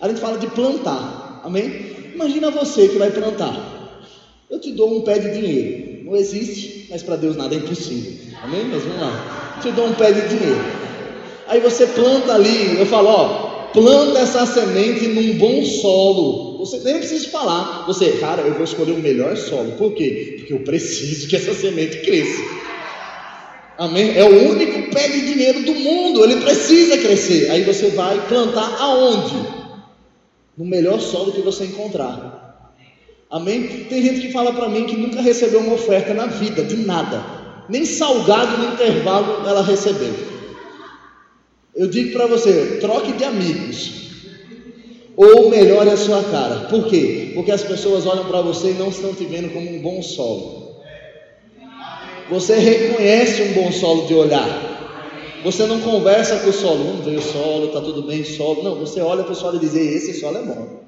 A gente fala de plantar, amém? Imagina você que vai plantar. Eu te dou um pé de dinheiro. Não existe, mas para Deus nada é impossível. Amém? Mas vamos lá. Te dou um pé de dinheiro. Aí você planta ali, eu falo, ó, planta essa semente num bom solo. Você nem precisa falar. Você, cara, eu vou escolher o melhor solo. Por quê? Porque eu preciso que essa semente cresça. Amém? É o único pé de dinheiro do mundo. Ele precisa crescer. Aí você vai plantar aonde? No melhor solo que você encontrar. Amém? Tem gente que fala para mim que nunca recebeu uma oferta na vida, de nada. Nem salgado no intervalo ela recebeu. Eu digo para você: troque de amigos. Ou melhore a sua cara. Por quê? Porque as pessoas olham para você e não estão te vendo como um bom solo. Você reconhece um bom solo de olhar. Você não conversa com o solo, vamos ver o solo, está tudo bem, solo. Não, você olha para o solo e diz: esse solo é bom.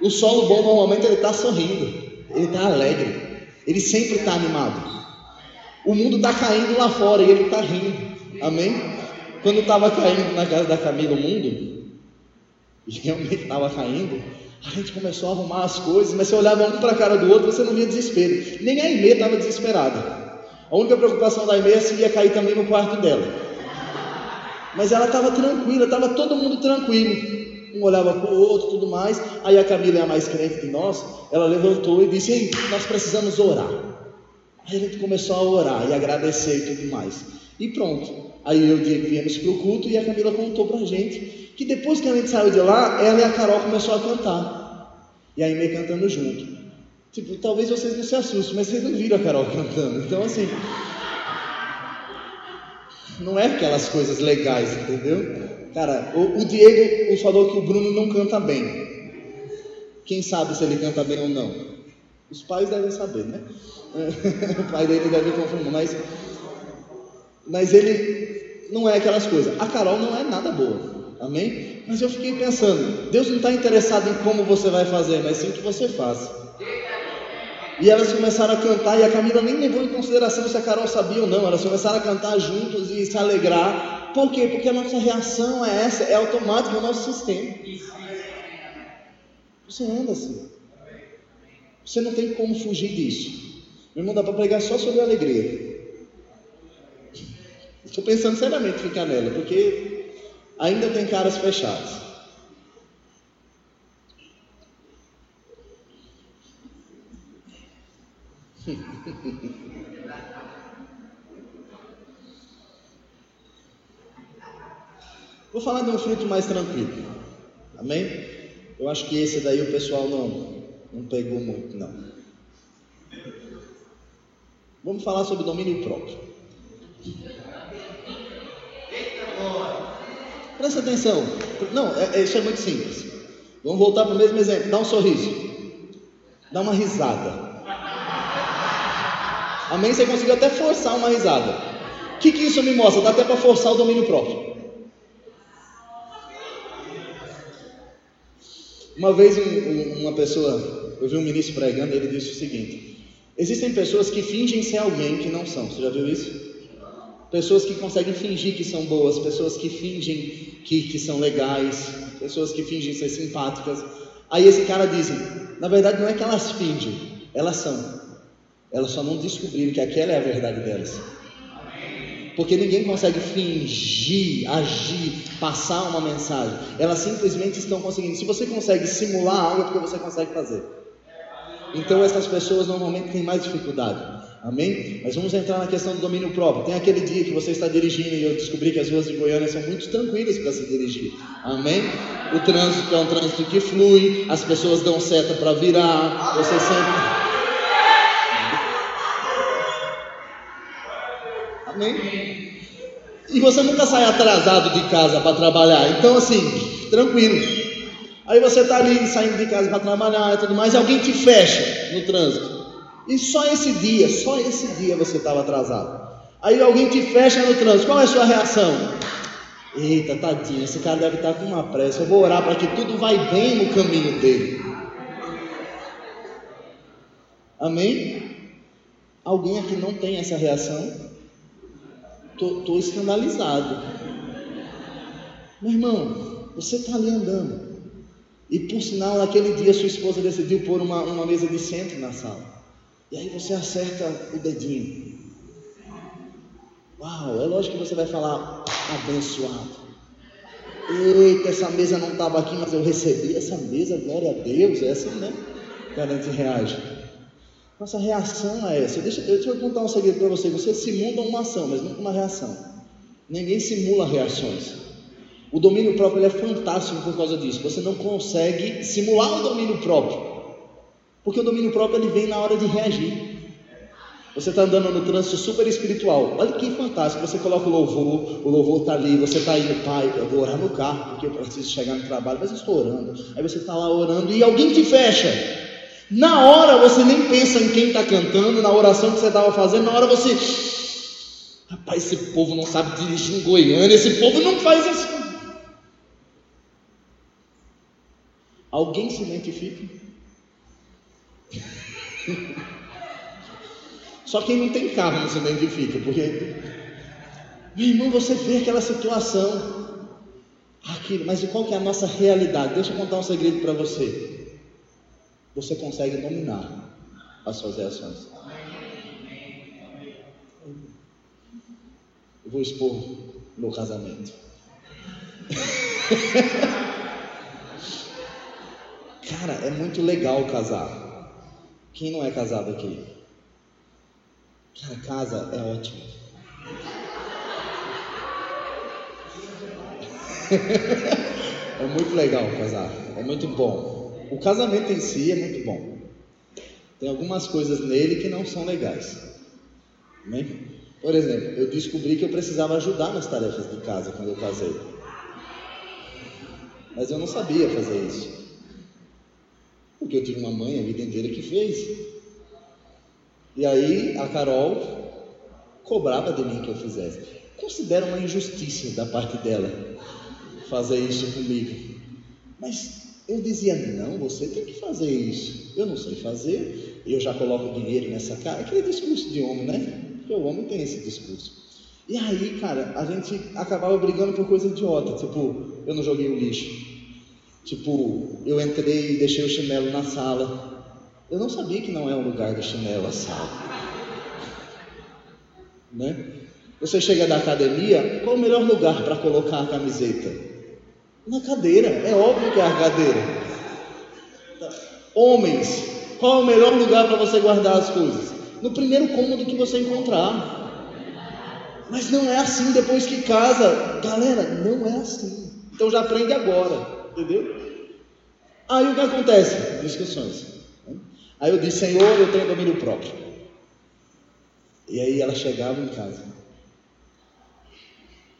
O solo bom normalmente ele está sorrindo, ele está alegre, ele sempre está animado. O mundo está caindo lá fora e ele está rindo. Amém? Quando estava caindo na casa da Camila o mundo, realmente estava caindo, a gente começou a arrumar as coisas, mas você olhava um para a cara do outro, você não via desespero. Nem a Aimee estava desesperada. A única preocupação da Aimee é se ia cair também no quarto dela. Mas ela estava tranquila, estava todo mundo tranquilo. Um olhava para o outro, tudo mais. Aí a Camila é a mais crente de nós. Ela levantou e disse: Ei, nós precisamos orar. Aí a gente começou a orar e agradecer e tudo mais. E pronto. Aí eu e o Diego viemos para o culto e a Camila contou para a gente que depois que a gente saiu de lá, ela e a Carol começou a cantar. E aí meio cantando junto. Tipo, talvez vocês não se assustem, mas vocês não viram a Carol cantando. Então assim. Não é aquelas coisas legais, entendeu? Cara, o, o Diego falou que o Bruno não canta bem. Quem sabe se ele canta bem ou não? Os pais devem saber, né? o pai dele deve confirmar, mas mas ele não é aquelas coisas. A Carol não é nada boa, amém? Mas eu fiquei pensando, Deus não está interessado em como você vai fazer, mas sim o que você faz. E elas começaram a cantar, e a Camila nem levou em consideração se a Carol sabia ou não. Elas começaram a cantar juntos e se alegrar. Por quê? Porque a nossa reação é essa, é automática, é o nosso sistema. Você anda assim. Você não tem como fugir disso. Meu irmão, dá para pregar só sobre a alegria. Estou pensando seriamente em ficar nela, porque ainda tem caras fechados. Vou falar de um fruto mais tranquilo. Amém? Eu acho que esse daí o pessoal não, não pegou muito, não. Vamos falar sobre domínio próprio. Presta atenção. Não, é, é, isso é muito simples. Vamos voltar para o mesmo exemplo. Dá um sorriso. Dá uma risada. Amém? Você conseguiu até forçar uma risada. O que, que isso me mostra? Dá até para forçar o domínio próprio. Uma vez um, um, uma pessoa Eu vi um ministro pregando e ele disse o seguinte: Existem pessoas que fingem ser alguém que não são. Você já viu isso? Pessoas que conseguem fingir que são boas, pessoas que fingem que, que são legais, pessoas que fingem ser simpáticas. Aí esse cara diz: na verdade não é que elas fingem, elas são. Elas só não descobriram que aquela é a verdade delas. Porque ninguém consegue fingir, agir, passar uma mensagem. Elas simplesmente estão conseguindo. Se você consegue simular algo, é porque você consegue fazer. Então essas pessoas normalmente têm mais dificuldade. Amém? Mas vamos entrar na questão do domínio próprio. Tem aquele dia que você está dirigindo e eu descobri que as ruas de Goiânia são muito tranquilas para se dirigir. Amém? O trânsito é um trânsito que flui, as pessoas dão seta para virar, você sempre. Amém? E você nunca sai atrasado de casa para trabalhar. Então, assim, tranquilo. Aí você está ali saindo de casa para trabalhar e tudo mais, e alguém te fecha no trânsito. E só esse dia, só esse dia você estava atrasado. Aí alguém te fecha no trânsito, qual é a sua reação? Eita, tadinho, esse cara deve estar com uma pressa. Eu vou orar para que tudo vai bem no caminho dele. Amém? Alguém aqui não tem essa reação? Estou escandalizado. Meu irmão, você está ali andando. E por sinal, naquele dia sua esposa decidiu pôr uma, uma mesa de centro na sala. E aí você acerta o dedinho. Uau, é lógico que você vai falar abençoado. Eita, essa mesa não estava aqui, mas eu recebi essa mesa, glória a Deus. É assim, né? Que a gente reage. Nossa reação é essa. Deixa, deixa eu contar um segredo para você. Você simula uma ação, mas nunca uma reação. Ninguém simula reações. O domínio próprio é fantástico por causa disso. Você não consegue simular o domínio próprio. Porque o domínio próprio ele vem na hora de reagir. Você está andando no trânsito super espiritual. Olha que fantástico. Você coloca o louvor, o louvor está ali. Você está indo, pai, eu vou orar no carro, porque eu preciso chegar no trabalho, mas eu estou orando. Aí você está lá orando e alguém te fecha. Na hora você nem pensa em quem está cantando, na oração que você estava fazendo, na hora você. Rapaz, esse povo não sabe dirigir em Goiânia, esse povo não faz isso. Alguém se identifica? Só quem não tem carro não se identifica, porque, meu irmão, você vê aquela situação, aquilo, mas qual que é a nossa realidade? Deixa eu contar um segredo para você. Você consegue dominar as suas reações. Eu vou expor meu casamento. Cara, é muito legal casar. Quem não é casado aqui? Cara, casa é ótimo. é muito legal casar. É muito bom. O casamento em si é muito bom. Tem algumas coisas nele que não são legais. Amém? Por exemplo, eu descobri que eu precisava ajudar nas tarefas de casa quando eu casei. Mas eu não sabia fazer isso. Porque eu tive uma mãe a vida inteira que fez. E aí a Carol cobrava de mim que eu fizesse. Considero uma injustiça da parte dela fazer isso comigo. Mas eu dizia: não, você tem que fazer isso. Eu não sei fazer, eu já coloco dinheiro nessa cara. Aquele discurso de homem, né? Porque o homem tem esse discurso. E aí, cara, a gente acabava brigando por coisa idiota. Tipo, eu não joguei o lixo. Tipo, eu entrei e deixei o chinelo na sala. Eu não sabia que não é um lugar do chinelo a sala. Né? Você chega da academia, qual o melhor lugar para colocar a camiseta? Na cadeira, é óbvio que é a cadeira. Homens, qual é o melhor lugar para você guardar as coisas? No primeiro cômodo que você encontrar. Mas não é assim depois que casa. Galera, não é assim. Então já aprende agora. Entendeu? Aí o que acontece? Discussões. Aí eu disse, Senhor, eu tenho domínio próprio. E aí ela chegava em casa.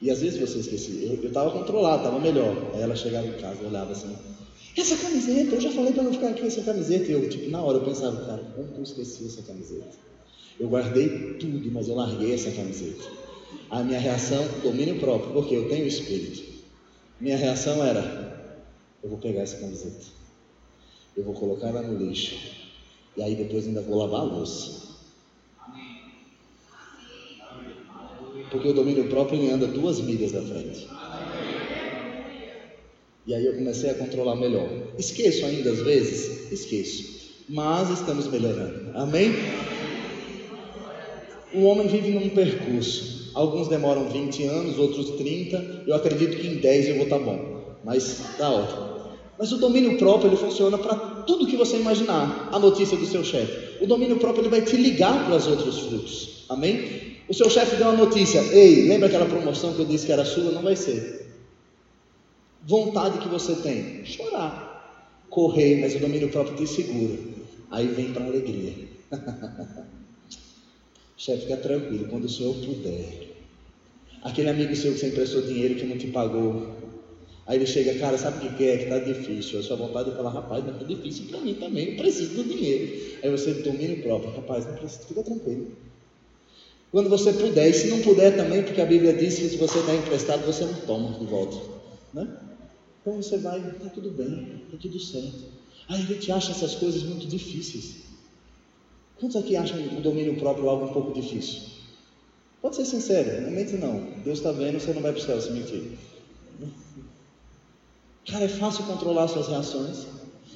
E às vezes você esquecia. Eu estava controlado, estava melhor. Aí ela chegava em casa, olhava assim. Essa camiseta, eu já falei para não ficar aqui essa camiseta. E eu, tipo, na hora eu pensava, cara, como que eu esqueci essa camiseta? Eu guardei tudo, mas eu larguei essa camiseta. A minha reação, domínio próprio, porque eu tenho espírito. Minha reação era, eu vou pegar essa camiseta. eu vou colocar ela no lixo. E aí depois ainda vou lavar a louça. Porque o domínio próprio anda duas milhas da frente. E aí eu comecei a controlar melhor. Esqueço ainda às vezes? Esqueço. Mas estamos melhorando. Amém? O homem vive num percurso. Alguns demoram 20 anos, outros 30. Eu acredito que em 10 eu vou estar tá bom. Mas tá ótimo. Mas o domínio próprio ele funciona para tudo que você imaginar. A notícia do seu chefe. O domínio próprio ele vai te ligar para os outros frutos. Amém? O seu chefe deu uma notícia. Ei, lembra aquela promoção que eu disse que era sua? Não vai ser. Vontade que você tem? Chorar. Correr, mas o domínio próprio te segura. Aí vem para a alegria. Chefe, fica tranquilo, quando o senhor puder. Aquele amigo seu que você emprestou dinheiro que não te pagou. Aí ele chega, cara, sabe o que é? Que está difícil. A sua vontade é falar, rapaz, não está difícil para mim também, eu preciso do dinheiro. Aí você domina o próprio, rapaz, não precisa, fica tranquilo. Quando você puder, e se não puder também, porque a Bíblia diz que se você está emprestado, você não toma de volta. Né? Então você vai, está tudo bem, está tudo certo. Aí a gente acha essas coisas muito difíceis. Quantos aqui acham o domínio próprio algo um pouco difícil? Pode ser sincero, não mente não. Deus está vendo, você não vai para o céu se mentir. Cara, é fácil controlar suas reações.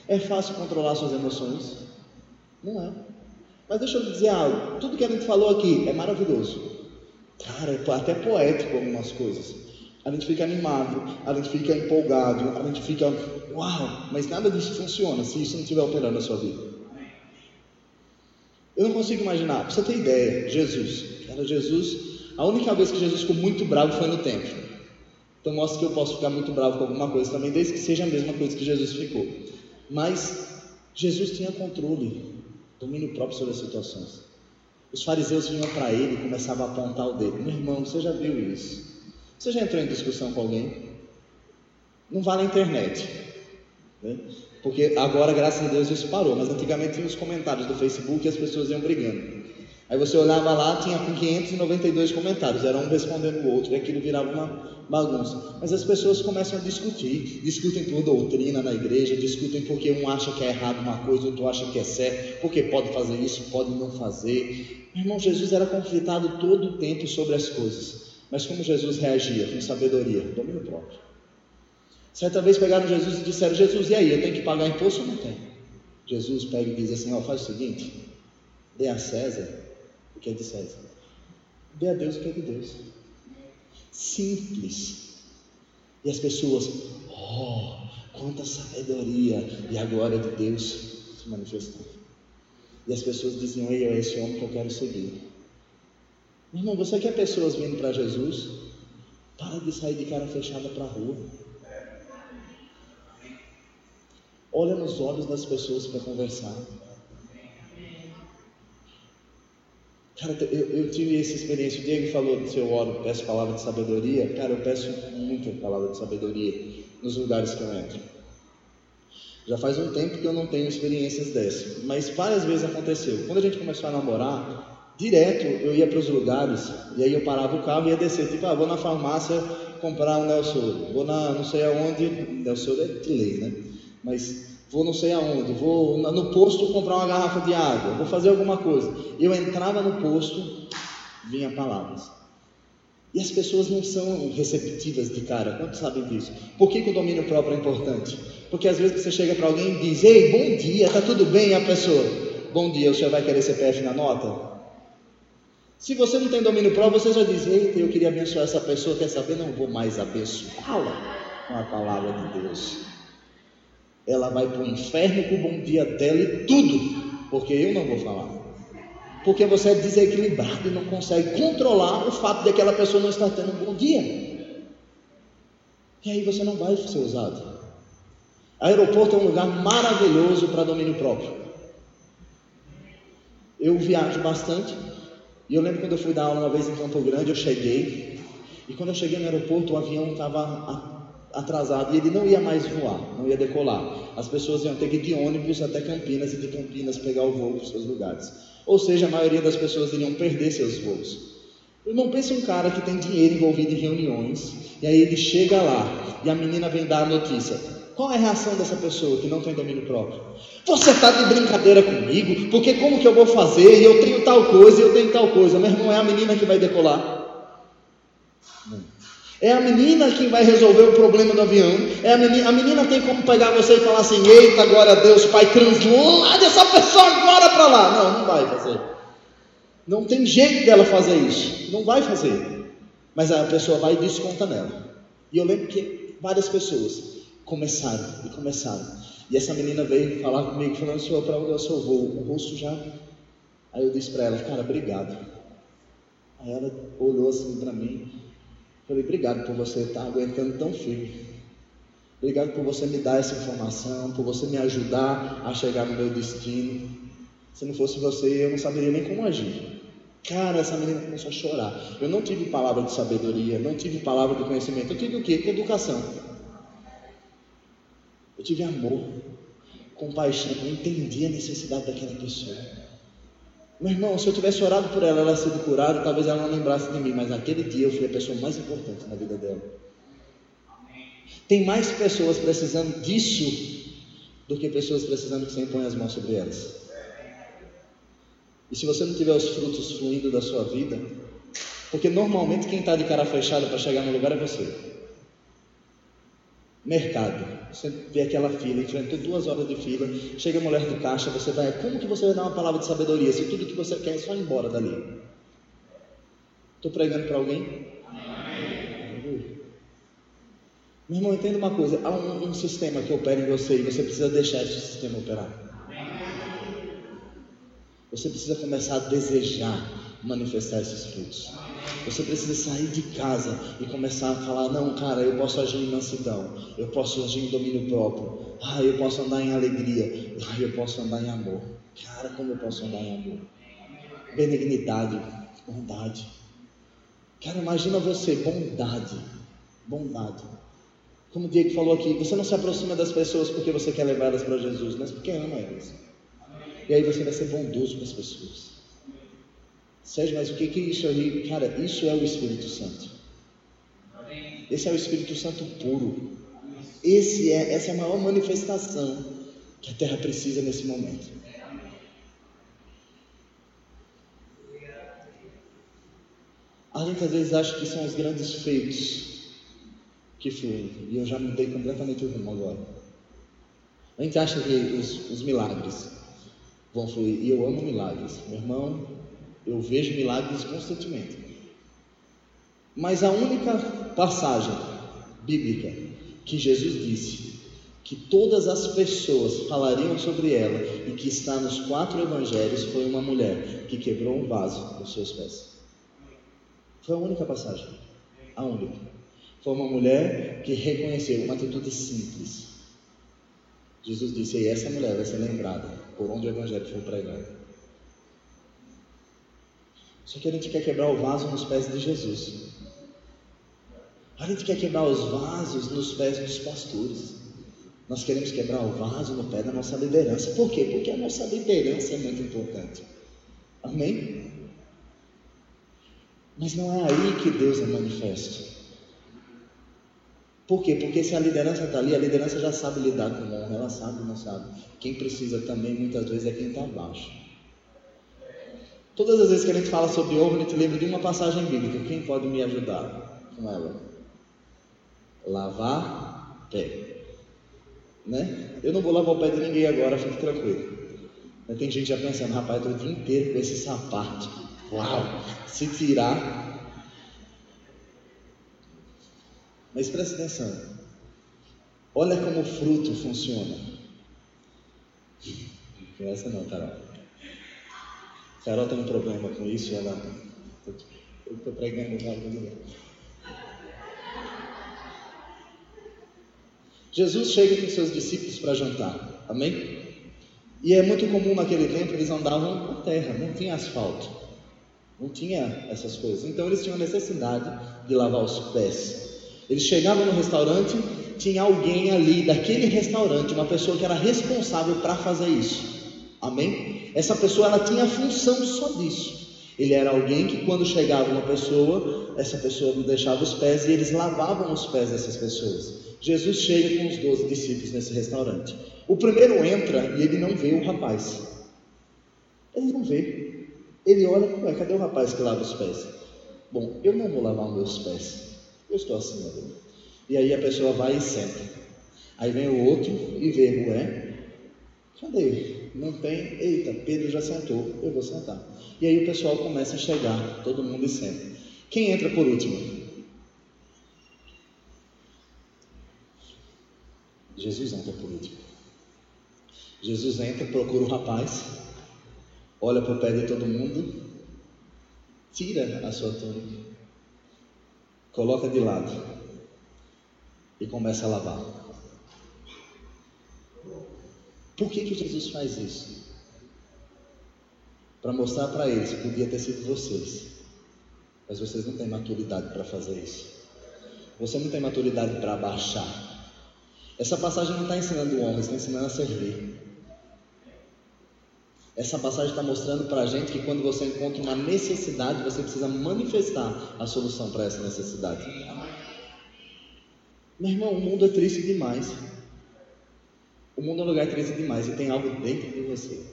É fácil controlar suas emoções. Não é. Mas deixa eu dizer algo. Tudo que a gente falou aqui é maravilhoso. Cara, é até poético algumas coisas. A gente fica animado, a gente fica empolgado, a gente fica, uau, mas nada disso funciona se isso não estiver operando na sua vida. Eu não consigo imaginar, pra você ter ideia, Jesus, era Jesus, a única vez que Jesus ficou muito bravo foi no templo. Então mostra que eu posso ficar muito bravo com alguma coisa também, desde que seja a mesma coisa que Jesus ficou. Mas Jesus tinha controle, domínio próprio sobre as situações. Os fariseus vinham para ele e começavam a apontar o dedo. Meu irmão, você já viu isso? Você já entrou em discussão com alguém? Não vale a internet. Né? Porque agora, graças a Deus, isso parou. Mas antigamente tinha os comentários do Facebook e as pessoas iam brigando. Aí você olhava lá, tinha com 592 comentários, era um respondendo o outro, e aquilo virava uma bagunça. Mas as pessoas começam a discutir, discutem por doutrina na igreja, discutem porque um acha que é errado uma coisa, outro acha que é certo, porque pode fazer isso, pode não fazer. Meu irmão, Jesus era conflitado todo o tempo sobre as coisas. Mas como Jesus reagia? Com sabedoria, domínio próprio. Certa vez pegaram Jesus e disseram: Jesus, e aí, eu tenho que pagar imposto ou não tenho? Jesus pega e diz assim: Ó, faz o seguinte, dê a César o que é de César, dê a Deus o que é de Deus. Simples. E as pessoas, oh, quanta sabedoria e a glória de Deus se manifestou. E as pessoas diziam: Ei, é esse homem que eu quero seguir. Irmão, você quer pessoas vindo para Jesus? Para de sair de cara fechada para a rua. Olha nos olhos das pessoas para conversar. Cara, eu, eu, tive essa experiência. O Diego falou: se eu oro, peço palavra de sabedoria. Cara, eu peço muita palavra de sabedoria nos lugares que eu entro. Já faz um tempo que eu não tenho experiências dessas, mas várias vezes aconteceu. Quando a gente começou a namorar, direto eu ia para os lugares e aí eu parava o carro e ia descer, tipo, ah, vou na farmácia comprar um Nelson, vou na não sei aonde, Nelson é de lei, né? Mas vou não sei aonde, vou no posto comprar uma garrafa de água, vou fazer alguma coisa. Eu entrava no posto, vinha palavras. E as pessoas não são receptivas de cara, quantos sabem disso? Por que, que o domínio próprio é importante? Porque às vezes você chega para alguém e diz, ei, bom dia, tá tudo bem? E a pessoa, bom dia, o senhor vai querer CPF na nota? Se você não tem domínio próprio, você já diz: Eita, eu queria abençoar essa pessoa, quer saber? Não vou mais abençoá-la com a palavra de Deus. Ela vai para o inferno com o bom dia dela e tudo, porque eu não vou falar. Porque você é desequilibrado e não consegue controlar o fato de aquela pessoa não estar tendo um bom dia. E aí você não vai ser usado. Aeroporto é um lugar maravilhoso para domínio próprio. Eu viajo bastante e eu lembro quando eu fui dar aula uma vez em Campo Grande, eu cheguei, e quando eu cheguei no aeroporto, o avião estava atrasado e ele não ia mais voar, não ia decolar. As pessoas iam ter que ir de ônibus até Campinas e de Campinas pegar o voo para os seus lugares. Ou seja, a maioria das pessoas iriam perder seus voos. Irmão, pensa um cara que tem dinheiro envolvido em reuniões, e aí ele chega lá, e a menina vem dar a notícia: Qual é a reação dessa pessoa que não tem domínio próprio? Você está de brincadeira comigo? Porque como que eu vou fazer? Eu tenho tal coisa, eu tenho tal coisa. Meu irmão, é a menina que vai decolar. Não. É a menina que vai resolver o problema do avião. É a menina, a menina tem como pegar você e falar assim: Eita, glória a Deus, Pai, translade essa pessoa agora para lá. Não, não vai fazer. Não tem jeito dela fazer isso. Não vai fazer. Mas a pessoa vai e desconta nela. E eu lembro que várias pessoas começaram e começaram. E essa menina veio falar comigo, falando: Senhor, para onde o seu voo? O rosto já. Aí eu disse para ela: Cara, obrigado. Aí ela olhou assim para mim. Falei: Obrigado por você estar aguentando tão firme. Obrigado por você me dar essa informação, por você me ajudar a chegar no meu destino. Se não fosse você, eu não saberia nem como agir. Cara, essa menina começou a chorar. Eu não tive palavra de sabedoria, não tive palavra de conhecimento. Eu tive o quê? Educação. Eu tive amor, compaixão, eu entendi a necessidade daquela pessoa. Meu irmão, se eu tivesse orado por ela, ela sido curada, talvez ela não lembrasse de mim, mas naquele dia eu fui a pessoa mais importante na vida dela. Tem mais pessoas precisando disso do que pessoas precisando que você imponha as mãos sobre elas. E se você não tiver os frutos fluindo da sua vida, porque normalmente quem está de cara fechada para chegar no lugar é você. Mercado. Você vê aquela fila, enfrentou duas horas de fila, chega a mulher do caixa, você vai. Como que você vai dar uma palavra de sabedoria se tudo que você quer é só ir embora dali? Estou pregando para alguém? Meu irmão, entenda uma coisa: há um, um sistema que opera em você e você precisa deixar esse sistema operar. Você precisa começar a desejar manifestar esses frutos. Você precisa sair de casa e começar a falar: não, cara, eu posso agir em mansidão, eu posso agir em domínio próprio, ah, eu posso andar em alegria, ah, eu posso andar em amor. Cara, como eu posso andar em amor? Benignidade, bondade. Cara, imagina você, bondade, bondade. Como o Diego falou aqui, você não se aproxima das pessoas porque você quer levar elas para Jesus, mas porque ama elas. E aí você vai ser bondoso com as pessoas. Sérgio, mas o que, é isso aí? Cara, isso é o Espírito Santo. Esse é o Espírito Santo puro. Esse é, essa é a maior manifestação que a terra precisa nesse momento. A gente às vezes acha que são os grandes feitos que fluem. E eu já mudei completamente o rumo agora. A gente acha que os, os milagres vão fluir. E eu amo milagres. Meu irmão, eu vejo milagres constantemente. Mas a única passagem bíblica que Jesus disse que todas as pessoas falariam sobre ela e que está nos quatro evangelhos foi uma mulher que quebrou um vaso com seus pés. Foi a única passagem. A única. Foi uma mulher que reconheceu uma atitude simples. Jesus disse: E essa mulher vai ser lembrada por onde o evangelho foi pregado. Só que a gente quer quebrar o vaso nos pés de Jesus. A gente quer quebrar os vasos nos pés dos pastores. Nós queremos quebrar o vaso no pé da nossa liderança. Por quê? Porque a nossa liderança é muito importante. Amém? Mas não é aí que Deus é manifesto. Por quê? Porque se a liderança está ali, a liderança já sabe lidar com honra, ela sabe, não sabe. Quem precisa também, muitas vezes, é quem está abaixo. Todas as vezes que a gente fala sobre honra, a gente lembra de uma passagem bíblica. Quem pode me ajudar com ela? Lavar pé. Né? Eu não vou lavar o pé de ninguém agora, fique tranquilo. Tem gente já pensando, rapaz, estou o dia inteiro com esse sapato. Uau! Se tirar. Mas preste atenção. Olha como o fruto funciona. Não essa não, Carol. Carol tem um problema com isso, ela. Eu estou pregando no Jesus chega com seus discípulos para jantar, amém? E é muito comum naquele tempo eles andavam na terra, não tinha asfalto, não tinha essas coisas. Então eles tinham necessidade de lavar os pés. Eles chegavam no restaurante, tinha alguém ali daquele restaurante, uma pessoa que era responsável para fazer isso. Amém? Essa pessoa ela tinha a função só disso. Ele era alguém que quando chegava uma pessoa, essa pessoa deixava os pés e eles lavavam os pés dessas pessoas Jesus chega com os doze discípulos nesse restaurante. O primeiro entra e ele não vê o rapaz. Ele não vê. Ele olha, ué, cadê o rapaz que lava os pés? Bom, eu não vou lavar os meus pés. Eu estou acima dele. E aí a pessoa vai e senta. Aí vem o outro e vê, ué, cadê? Não tem. Eita, Pedro já sentou, eu vou sentar. E aí o pessoal começa a chegar, todo mundo e senta. Quem entra por último? Jesus entra por último. Jesus entra, procura o rapaz, olha para o pé de todo mundo, tira a sua túnica, coloca de lado e começa a lavar. Por que, que Jesus faz isso? Para mostrar para eles, podia ter sido vocês, mas vocês não têm maturidade para fazer isso. Você não tem maturidade para abaixar. Essa passagem não está ensinando o homem, está ensinando a servir. Essa passagem está mostrando para a gente que quando você encontra uma necessidade, você precisa manifestar a solução para essa necessidade. Meu irmão, o mundo é triste demais. O mundo é um lugar triste demais e tem algo dentro de você.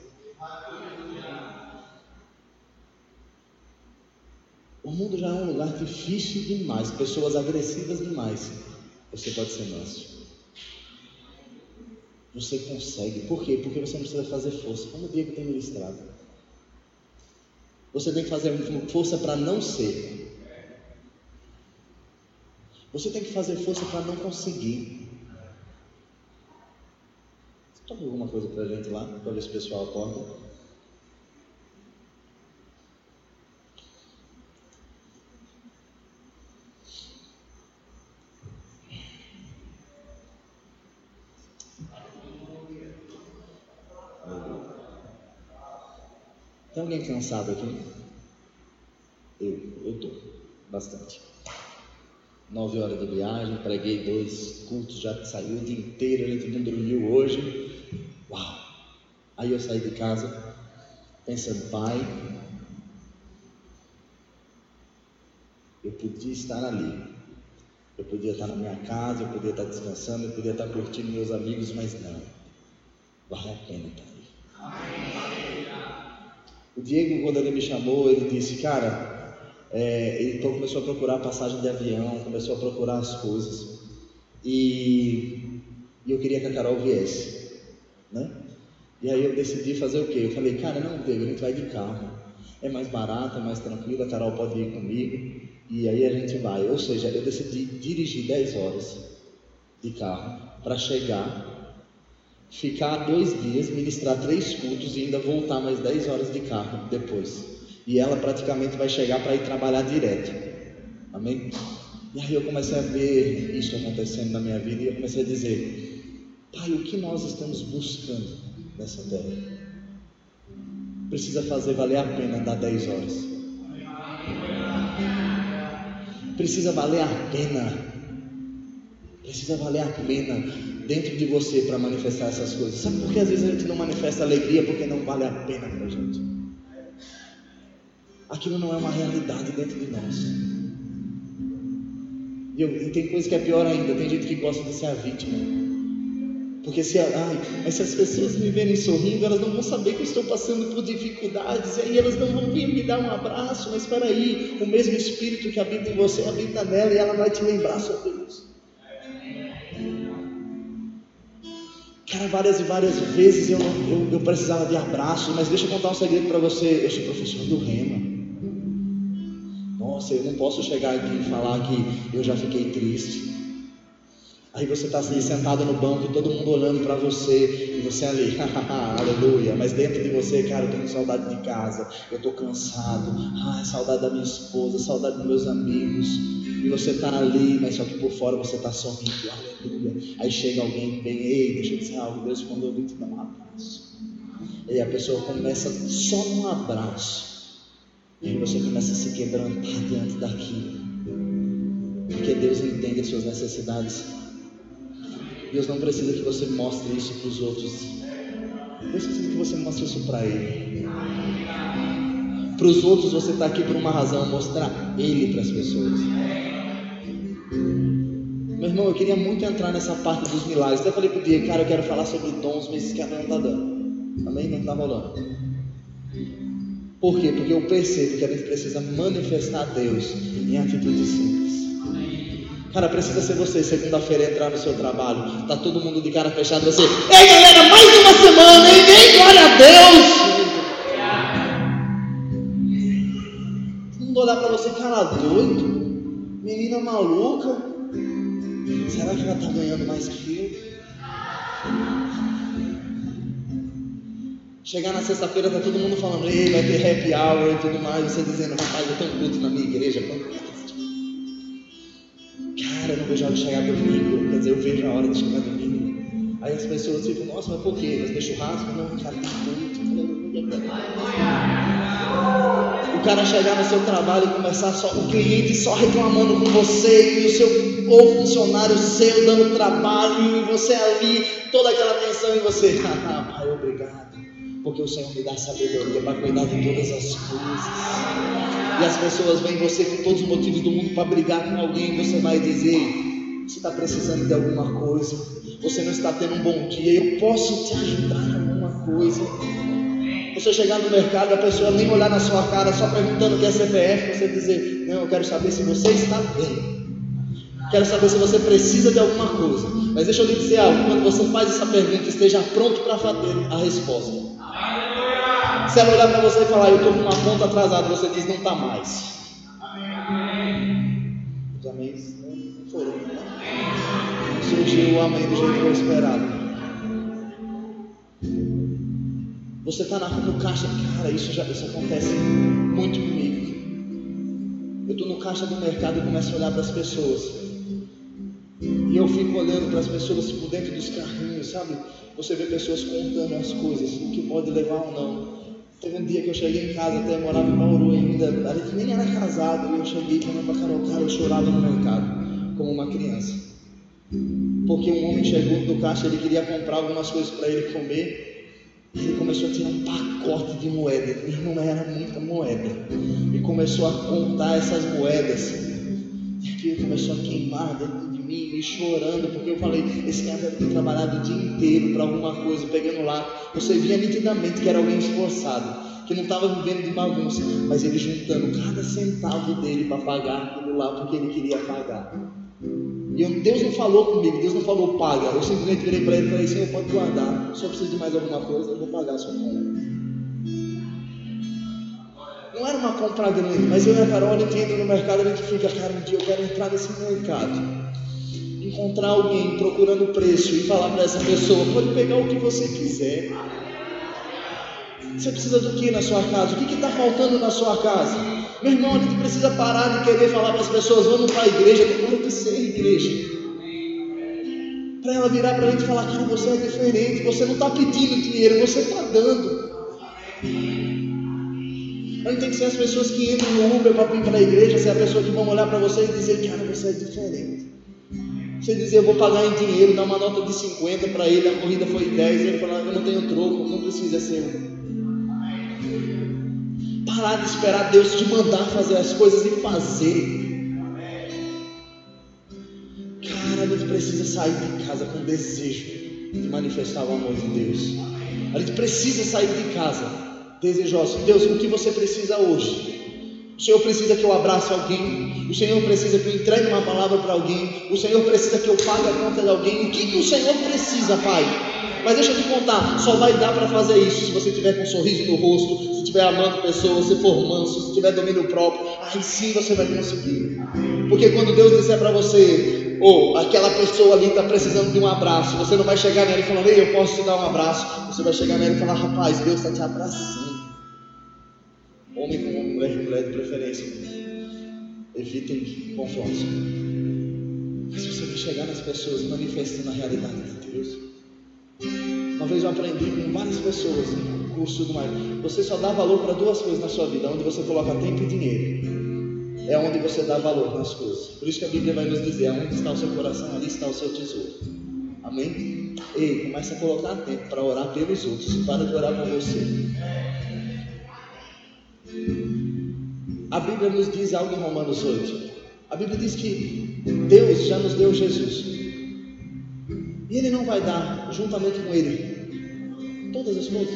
O mundo já é um lugar difícil demais, pessoas agressivas demais. Você pode ser manso. Você consegue. Por quê? Porque você não precisa fazer força, como o Diego tem ministrado. Você tem que fazer força para não ser. Você tem que fazer força para não conseguir. Toca alguma coisa para a gente lá, para ver se o pessoal acorda? Tem alguém cansado aqui? Eu, eu estou, bastante. Nove horas de viagem, preguei dois cultos, já saiu o dia inteiro, a gente não dormiu hoje. Aí eu saí de casa, pensando, pai, eu podia estar ali, eu podia estar na minha casa, eu podia estar descansando, eu podia estar curtindo meus amigos, mas não, vale a pena estar ali. O Diego, quando ele me chamou, ele disse, cara, é, ele então começou a procurar passagem de avião, começou a procurar as coisas. E, e eu queria que a Carol viesse, né? E aí eu decidi fazer o quê? Eu falei, cara, não, Diego, a gente vai de carro. É mais barato, é mais tranquilo, a Carol pode ir comigo. E aí a gente vai. Ou seja, eu decidi dirigir 10 horas de carro para chegar ficar dois dias, ministrar três cultos e ainda voltar mais dez horas de carro depois. E ela praticamente vai chegar para ir trabalhar direto. Amém? E aí eu comecei a ver isso acontecendo na minha vida e eu comecei a dizer: Pai, o que nós estamos buscando nessa terra? Precisa fazer valer a pena dar dez horas. Precisa valer a pena. Precisa valer a pena dentro de você para manifestar essas coisas. Sabe por que às vezes a gente não manifesta alegria? Porque não vale a pena para a gente. Aquilo não é uma realidade dentro de nós. E, eu, e tem coisa que é pior ainda: tem gente que gosta de ser a vítima. Porque se, ai, se as pessoas me verem sorrindo, elas não vão saber que eu estou passando por dificuldades, e aí elas não vão vir me dar um abraço, mas espera aí, o mesmo Espírito que habita em você habita nela e ela vai te lembrar sobre isso. Cara, várias e várias vezes eu, eu, eu precisava de abraço, mas deixa eu contar um segredo para você. Eu sou professor do Rema. Nossa, eu não posso chegar aqui e falar que eu já fiquei triste. Aí você está assim, sentado no banco todo mundo olhando para você e você ali, aleluia. Mas dentro de você, cara, eu tenho saudade de casa, eu estou cansado, ai, saudade da minha esposa, saudade dos meus amigos. E você está ali, mas só que por fora você está sorrindo, aleluia. Aí chega alguém que vem, ei, deixa eu dizer algo, Deus quando eu vim te dar um abraço. E a pessoa começa só num abraço. E você começa a se quebrantar diante daquilo. Porque Deus entende as suas necessidades Deus não precisa que você mostre isso para os outros. Deus precisa que você mostre isso para Ele. Para os outros você está aqui por uma razão, mostrar Ele para as pessoas. Meu irmão, eu queria muito entrar nessa parte dos milagres. Até falei pro Diego, cara, eu quero falar sobre dons, mas esse cara não está dando. Amém? Não está rolando. Por quê? Porque eu percebo que a gente precisa manifestar Deus em atitudes simples. Cara, precisa ser você, segunda-feira, entrar no seu trabalho. Tá todo mundo de cara fechada. Você, ei galera, mais uma semana, hein? Ei, glória a Deus! Todo mundo olhar para você, cara doido, menina maluca. Será que ela tá ganhando mais que eu? Chegar na sexta-feira, tá todo mundo falando, ei, vai ter happy hour e tudo mais. Você dizendo, rapaz, eu tenho culto na minha igreja. Cara, eu não vejo a hora de chegar domingo. Quer dizer, eu vejo a hora de chegar domingo. Aí as pessoas ficam, nossa, mas por quê? Mas ter churrasco? Não, cara, tem muito. O cara chegar no seu trabalho e começar só, o cliente só reclamando com você e o seu ou funcionário seu dando trabalho e você ali, toda aquela atenção e você, ah, porque o Senhor me dá sabedoria para cuidar de todas as coisas e as pessoas veem você com todos os motivos do mundo para brigar com alguém, você vai dizer: você está precisando de alguma coisa, você não está tendo um bom dia, eu posso te ajudar em alguma coisa. Você chegar no mercado, a pessoa nem olhar na sua cara, só perguntando o que é CPF, você dizer: Não, eu quero saber se você está bem. Quero saber se você precisa de alguma coisa. Mas deixa eu lhe dizer algo: quando você faz essa pergunta, esteja pronto para fazer a resposta. Se ela olhar para você e falar, eu estou com uma conta atrasada, você diz, não está mais. Amém. Os amém não foram, né? Surgiu o amém do jeito que eu esperava. Você está no caixa, cara, isso já isso acontece muito comigo. Eu estou no caixa do mercado e começo a olhar para as pessoas. E eu fico olhando para as pessoas por dentro dos carrinhos, sabe? Você vê pessoas contando as coisas, o que pode levar ou não. Teve um dia que eu cheguei em casa, até morava em Bauru ainda, a gente nem era casado, e eu cheguei falando para Carol, cara, eu chorava no mercado, como uma criança. Porque um homem chegou no caixa, ele queria comprar algumas coisas para ele comer, e ele começou a tirar um pacote de moeda, e não era muita moeda, e começou a contar essas moedas, e aquilo começou a queimar dentro chorando, porque eu falei, esse cara deve ter trabalhado o dia inteiro para alguma coisa, pegando lá. Você via nitidamente que era alguém esforçado, que não estava vivendo de bagunça, mas ele juntando cada centavo dele para pagar aquilo lá, porque ele queria pagar. E eu, Deus não falou comigo, Deus não falou paga. Eu simplesmente virei para ele e falei, Senhor, pode guardar. Eu preciso de mais alguma coisa, eu vou pagar a sua conta. Não era uma compra grande, mas eu e a Carol, a gente entra no mercado, a gente fica, cara, um dia eu quero entrar nesse mercado encontrar alguém procurando preço e falar para essa pessoa: pode pegar o que você quiser. Você precisa do que na sua casa? O que está faltando na sua casa? Meu irmão, a gente precisa parar de querer falar para as pessoas: vamos para a igreja. Tem que ser igreja. Para ela virar para a gente e falar: cara, você é diferente. Você não está pedindo dinheiro, você está dando. A gente tem que ser as pessoas que entram no Uber para vir para a igreja, ser a pessoa que vão olhar para você e dizer: cara, você é diferente. Você dizer, eu vou pagar em dinheiro, dar uma nota de 50 para ele, a corrida foi 10, ele falou, eu não tenho troco, não precisa ser Parar de esperar Deus te mandar fazer as coisas e fazer. Cara, a gente precisa sair de casa com desejo de manifestar o amor de Deus. A gente precisa sair de casa desejoso. Deus, o que você precisa hoje? O Senhor precisa que eu abrace alguém. O Senhor precisa que eu entregue uma palavra para alguém. O Senhor precisa que eu pague a conta de alguém. O que, que o Senhor precisa, Pai? Mas deixa eu te contar, só vai dar para fazer isso se você tiver com um sorriso no rosto, se estiver amando pessoas, se for manso, se tiver domínio próprio, aí sim você vai conseguir. Porque quando Deus disser para você, ou oh, aquela pessoa ali está precisando de um abraço, você não vai chegar nela e falar, ei, eu posso te dar um abraço. Você vai chegar nela e falar, rapaz, Deus está te abraçando. Homem com homem, mulher com mulher de preferência. Evitem confrontos. Mas você vai chegar nas pessoas manifestando a realidade de Deus. Uma vez eu aprendi com várias pessoas no curso e tudo mais. Você só dá valor para duas coisas na sua vida: onde você coloca tempo e dinheiro. É onde você dá valor nas coisas. Por isso que a Bíblia vai nos dizer: onde está o seu coração, ali está o seu tesouro. Amém? Ei, começa a colocar tempo para orar pelos outros. Para de orar por você. A Bíblia nos diz algo em Romanos 8. A Bíblia diz que Deus já nos deu Jesus. E Ele não vai dar, juntamente com Ele, todas as coisas.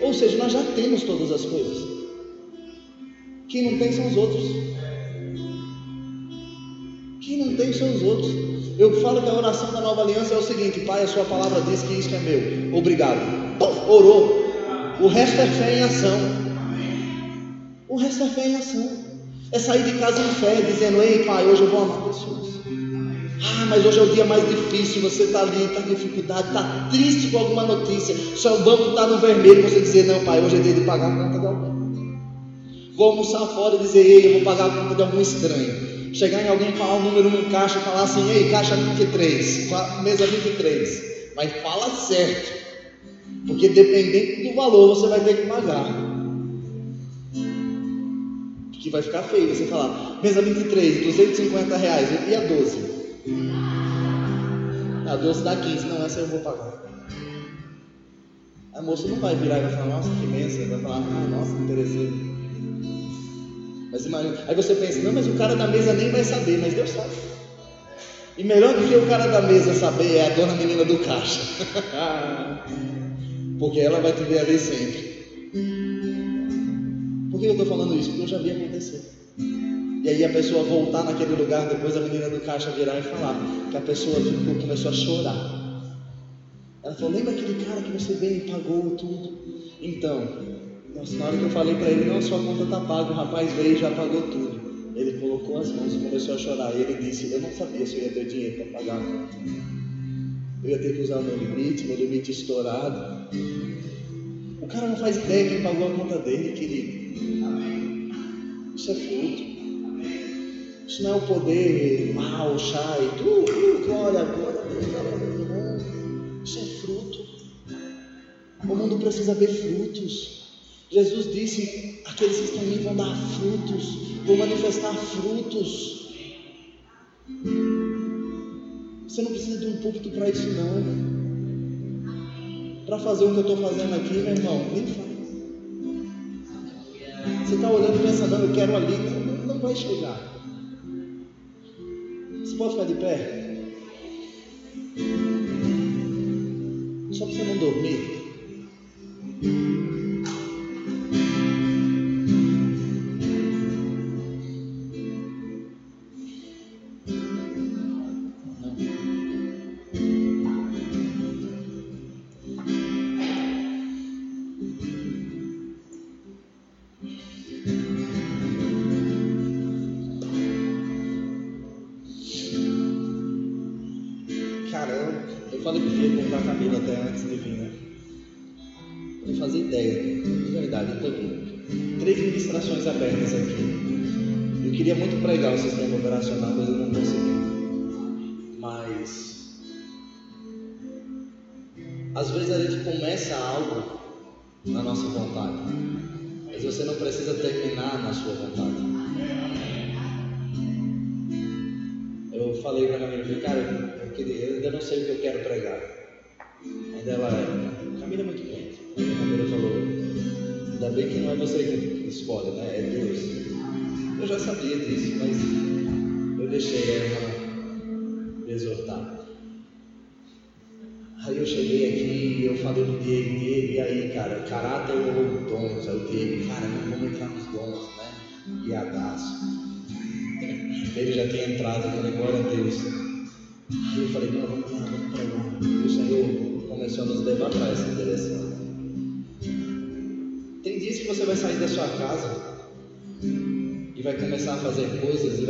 Ou seja, nós já temos todas as coisas. Quem não tem são os outros. Quem não tem são os outros. Eu falo que a oração da nova aliança é o seguinte: Pai, a Sua palavra diz que isso é meu. Obrigado. Orou. O resto é fé em ação. O resto fé em ação. É sair de casa em fé, dizendo: Ei, pai, hoje eu vou amar pessoas. Ah, mas hoje é o dia mais difícil. Você está ali, está em dificuldade, está triste com alguma notícia. Seu banco está no vermelho. Você dizer: Não, pai, hoje é dia de pagar a conta de alguém. Vou almoçar fora e dizer: Ei, eu vou pagar a conta de algum estranho. Chegar em alguém, falar o número no caixa falar assim: Ei, caixa 23, mesa 23. Mas fala certo. Porque dependendo do valor, você vai ter que pagar que vai ficar feio você falar, mesa 23, 250 reais, e a 12? A 12 dá 15, não, essa eu vou pagar. A moça não vai virar e vai falar, nossa, que mesa, vai falar, ah, nossa, interessante. Mas imagina, aí você pensa, não, mas o cara da mesa nem vai saber, mas Deus sabe. E melhor do que o cara da mesa saber é a dona menina do caixa. Porque ela vai te ver ali sempre. Por que eu estou falando isso? Porque eu já vi acontecer. E aí a pessoa voltar naquele lugar, depois a menina do caixa virar e falar que a pessoa ficou, começou a chorar. Ela falou, lembra aquele cara que você veio e pagou tudo? Então, nossa, na hora que eu falei para ele, não, sua conta está paga, o rapaz veio e já pagou tudo. Ele colocou as mãos e começou a chorar. E ele disse, eu não sabia se eu ia ter dinheiro para pagar. Eu ia ter que usar meu limite, meu limite estourado. O cara não faz ideia quem pagou a conta dele, querido. Isso é fruto. Isso não é o poder, mal, chai, tu, tu, glória, glória. Isso é fruto. O mundo precisa ver frutos. Jesus disse: aqueles que estão em mim vão dar frutos, vão manifestar frutos. Você não precisa de um púlpito para isso, não. Para fazer o que eu estou fazendo aqui, meu irmão, nem faz. Você está olhando e pensa, não, eu quero ali. Não, não vai chegar. Você pode ficar de pé? Só para você não dormir.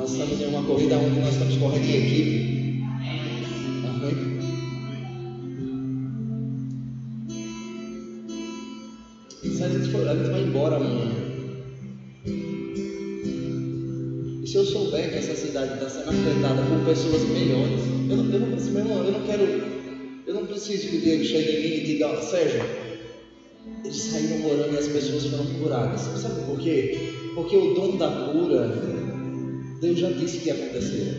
Nós estamos em uma corrida onde nós estamos correndo em equipe. Amém? Se a gente, for, a gente vai embora amanhã. E se eu souber que essa cidade está sendo afetada por pessoas melhores. Eu não, eu não preciso, meu irmão, eu não quero, eu não preciso que o Diego chegue em mim e diga, Sérgio, eles saíram orando e as pessoas foram curadas. Sabe por quê? Porque o dom da cura, Deus já disse que ia acontecer.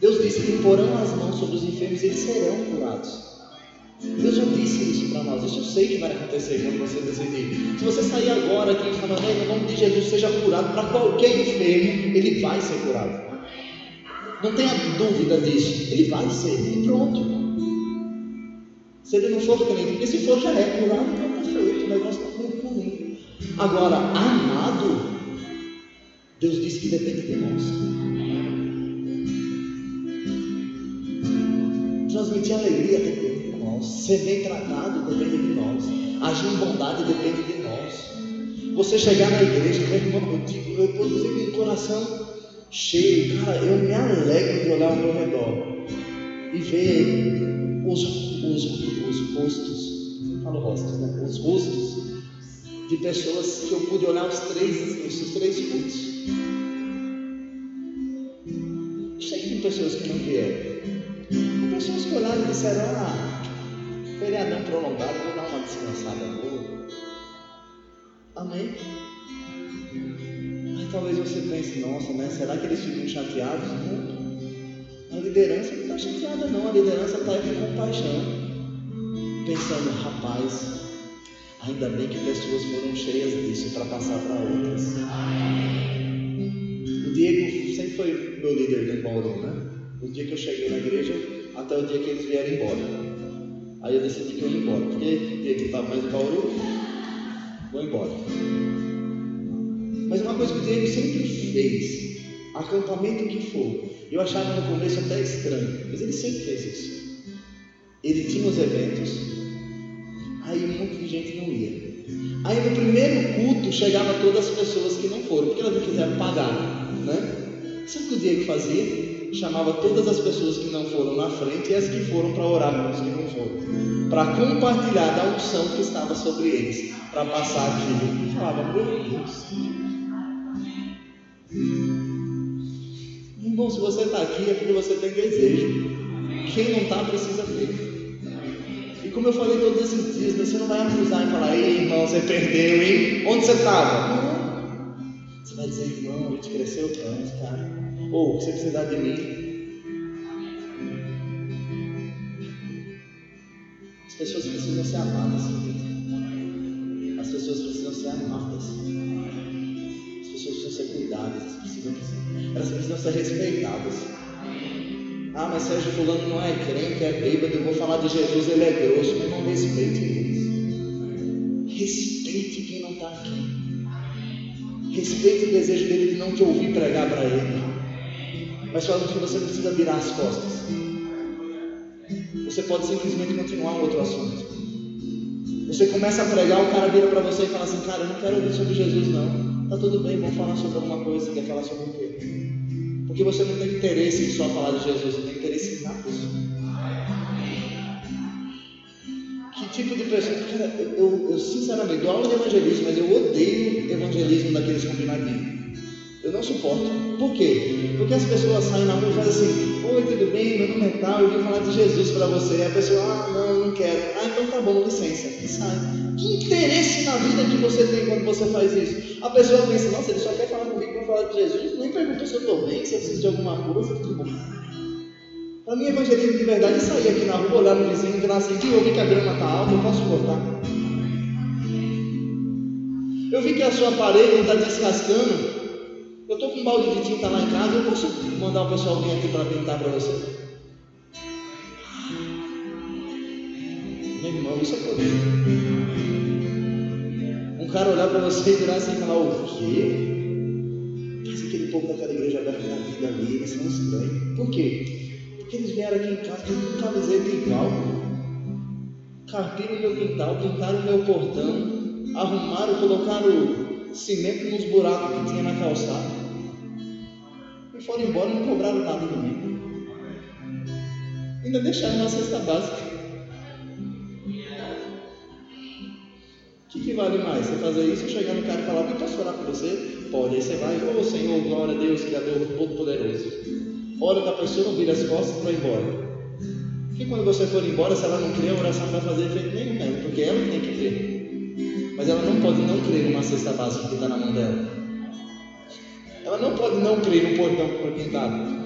Deus disse que porão as mãos sobre os enfermos e eles serão curados. Deus já disse isso para nós. Isso eu sei que vai acontecer quando você decidir. Se você sair agora aqui e falar, em nome de Jesus, seja curado para qualquer enfermo, ele vai ser curado. Não tenha dúvida disso. Ele vai ser. E pronto. Se ele não for crente, porque se for já é curado, então está feito. O negócio está ruim. Agora, amado, Deus disse que depende de nós. Transmitir alegria depende Ser bem tratado depende de nós. Agir em bondade depende de nós. Você chegar na igreja, meu irmão, eu digo, eu estou dizendo com o coração cheio, cara, eu me alegro de olhar ao meu redor e ver os, os, os rostos, não falo rostos, né? Os rostos de pessoas que eu pude olhar os três, os três cultos. Eu sei que tem pessoas que não vieram. Tem pessoas que olharam e disseram, ah, feriadão prolongado, vou dar uma descansada boa. Amém? Mas talvez você pense, nossa, né? Será que eles ficam chateados? Não. A liderança não está chateada não, a liderança está com compaixão. Pensando, rapaz, ainda bem que pessoas foram cheias disso para passar para outras. O Diego sempre foi meu líder do Bauru, né? O dia que eu cheguei na igreja, até o dia que eles vieram embora. Aí eu decidi que eu ia embora. Porque ele estava mais em Bauru, vou embora. Mas uma coisa que o Diego sempre fez, acampamento que for, eu achava no começo até estranho, mas ele sempre fez isso. Ele tinha os eventos, aí um monte de gente não ia. Aí no primeiro culto chegava todas as pessoas que não foram, porque elas não quiseram pagar, né? Sabe o que o Diego fazia? chamava todas as pessoas que não foram na frente e as que foram para orar com os que não foram, para compartilhar da unção que estava sobre eles, para passar aquilo. E falava, meu Deus. Irmão, se você está aqui é porque você tem desejo. Quem não está precisa ter. Como eu falei todos esses dias, você não vai acusar e falar, ei irmão, você perdeu, hein? Onde você estava? Você vai dizer, irmão, a gente cresceu tanto, cara. Ou você precisar de mim. As pessoas precisam ser amadas. As pessoas precisam ser amadas. As pessoas precisam ser cuidadas. Elas precisam, elas precisam ser respeitadas. Ah, mas Sérgio Fulano não é crente, é bêbado. Eu vou falar de Jesus, ele é grosso. Mas não respeite eles. Respeite quem não está aqui. Respeite o desejo dele de não te ouvir pregar para ele mas fala que você precisa virar as costas. Você pode simplesmente continuar um outro assunto. Você começa a pregar, o cara vira para você e fala assim: Cara, eu não quero ouvir sobre Jesus, não. Tá tudo bem, vamos falar sobre alguma coisa. Quer falar sobre o quê? Porque você não tem interesse em só falar de Jesus, você tem interesse em na pessoa. Que tipo de pessoa? Cara, eu, eu, eu sinceramente dou aula de evangelismo, mas eu odeio evangelismo daqueles combinadinhos. Eu não suporto. Por quê? Porque as pessoas saem na rua e fazem assim: Oi, tudo bem? Meu nome é tal, eu vim falar de Jesus para você. E a pessoa, ah, não, não quero. Ah, então tá bom, licença. E sai. Que interesse na vida que você tem quando você faz isso? A pessoa pensa: Nossa, ele só quer falar comigo falar de Jesus. Nem perguntou se eu estou bem, se eu preciso de alguma coisa. Tudo bom. Para mim, evangelismo de verdade é sair aqui na rua, olhar no vizinho falar assim: eu vi que a grama está alta, eu posso cortar. Eu vi que a sua parede está descascando. Eu estou com um balde de tinta lá em casa, eu posso mandar o pessoal vir aqui para pintar para você. Meu irmão, isso é poder. Um cara olhar para você e virar assim e falar, o quê? Povo daquela igreja aberta na vida ali, eles são estranhos. Por quê? Porque eles vieram aqui em casa com camiseta igual. Carpiram o meu quintal, pintaram o meu portão, arrumaram, colocaram cimento nos buracos que tinha na calçada. E foram embora e não cobraram nada de mim. Ainda deixaram uma cesta básica. O que, que vale mais? Você fazer isso, chegar no cara e falar, eu posso orar por você? Pode. Aí você vai, ô oh, Senhor, glória a Deus, Criador Todo-Poderoso. Ora da pessoa, vira as costas e vai embora. Porque quando você for embora, se ela não crer, a oração vai fazer efeito nenhum porque ela tem que crer. Mas ela não pode não crer numa cesta básica que está na mão dela. Ela não pode não crer no portão que foi pintado.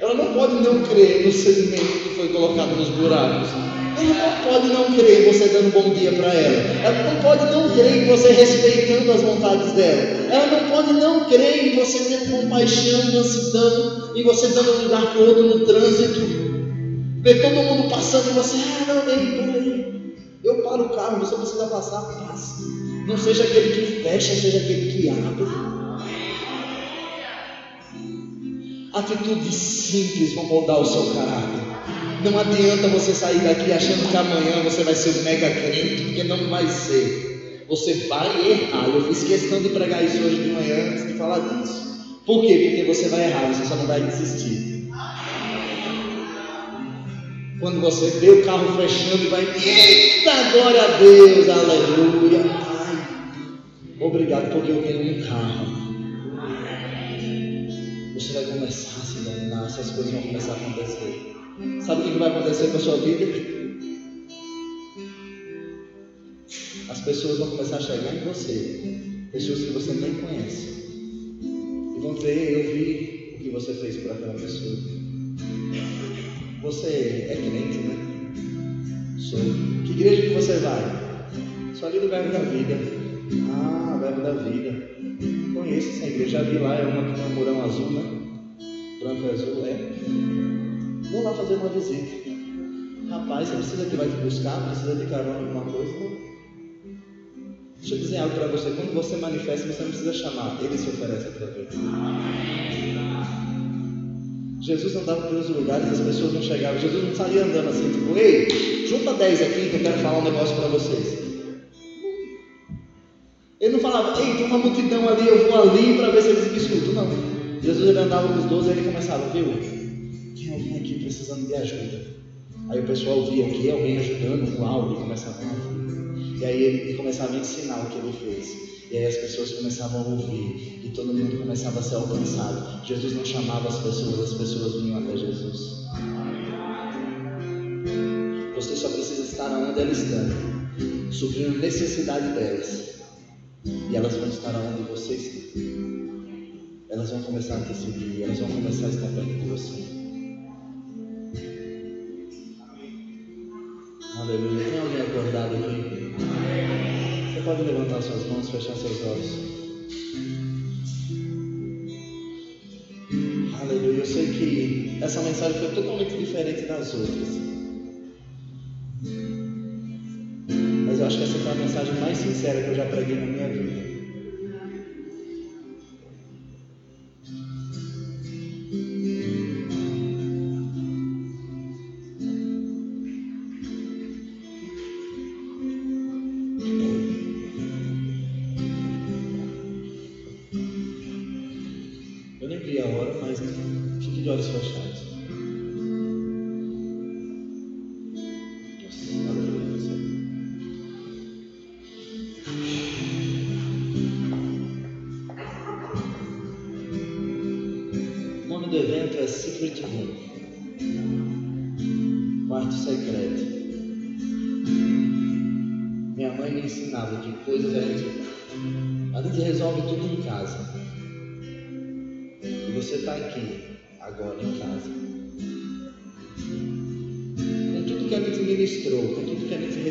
Ela não pode não crer no sedimento que foi colocado nos buracos. Ela não pode não crer em você dando bom dia para ela. Ela não pode não crer em você respeitando as vontades dela. Ela não pode não crer em você tendo compaixão, mansidão, em você dando lugar para outro no trânsito. Ver todo mundo passando e você, ah, não, ei, peraí. Eu paro o carro, você precisa passar, passa. Não seja aquele que fecha, seja aquele que abre. Atitudes simples vão moldar o seu caráter. Não adianta você sair daqui achando que amanhã você vai ser um mega crente, porque não vai ser. Você vai errar. Eu fiz questão de pregar isso hoje de manhã antes de falar disso. Por quê? Porque você vai errar, você só não vai desistir. Quando você vê o carro fechando e vai, eita, glória a Deus, aleluia, Pai, obrigado porque eu tenho um carro você vai começar a se dominar, essas coisas vão começar a acontecer. Sabe o que vai acontecer com a sua vida? As pessoas vão começar a chegar em você, pessoas que você nem conhece, e vão dizer: Eu vi o que você fez por aquela pessoa. Você é crente, né? Sou. Que igreja que você vai? Só ali do Verbo da Vida. Ah, Verbo da Vida. Conheço essa igreja, já vi lá, é uma que tem um murão azul, né? Branco e azul, é. Vou lá fazer uma visita. Rapaz, você precisa que vai te buscar, precisa de carona alguma coisa? Deixa eu dizer algo para você. Quando você manifesta, você não precisa chamar, ele se oferece para ver. Jesus andava pelos lugares, as pessoas não chegavam. Jesus não saía andando assim, tipo, ei, junta 10 aqui que eu quero falar um negócio para vocês. Ele não falava, ei, tem uma multidão ali, eu vou ali para ver se eles me escutam. Não. Jesus ele andava com os doze e ele começava, viu? Tem alguém precisando de ajuda. Aí o pessoal via aqui alguém ajudando, uau, ele começava a ouvir. E aí ele começava a ensinar o que ele fez. E aí as pessoas começavam a ouvir. E todo mundo começava a ser alcançado. Jesus não chamava as pessoas, as pessoas vinham até Jesus. Você só precisa estar onde elas estão, suprindo necessidade delas e elas vão estar onde você está. Elas vão começar a te seguir, elas vão começar a estar perto de você. Aleluia. Tem alguém acordado aqui? Você pode levantar suas mãos, fechar seus olhos. Aleluia. Eu sei que essa mensagem foi totalmente diferente das outras. eu acho que essa foi a mensagem mais sincera que eu já preguei na minha vida.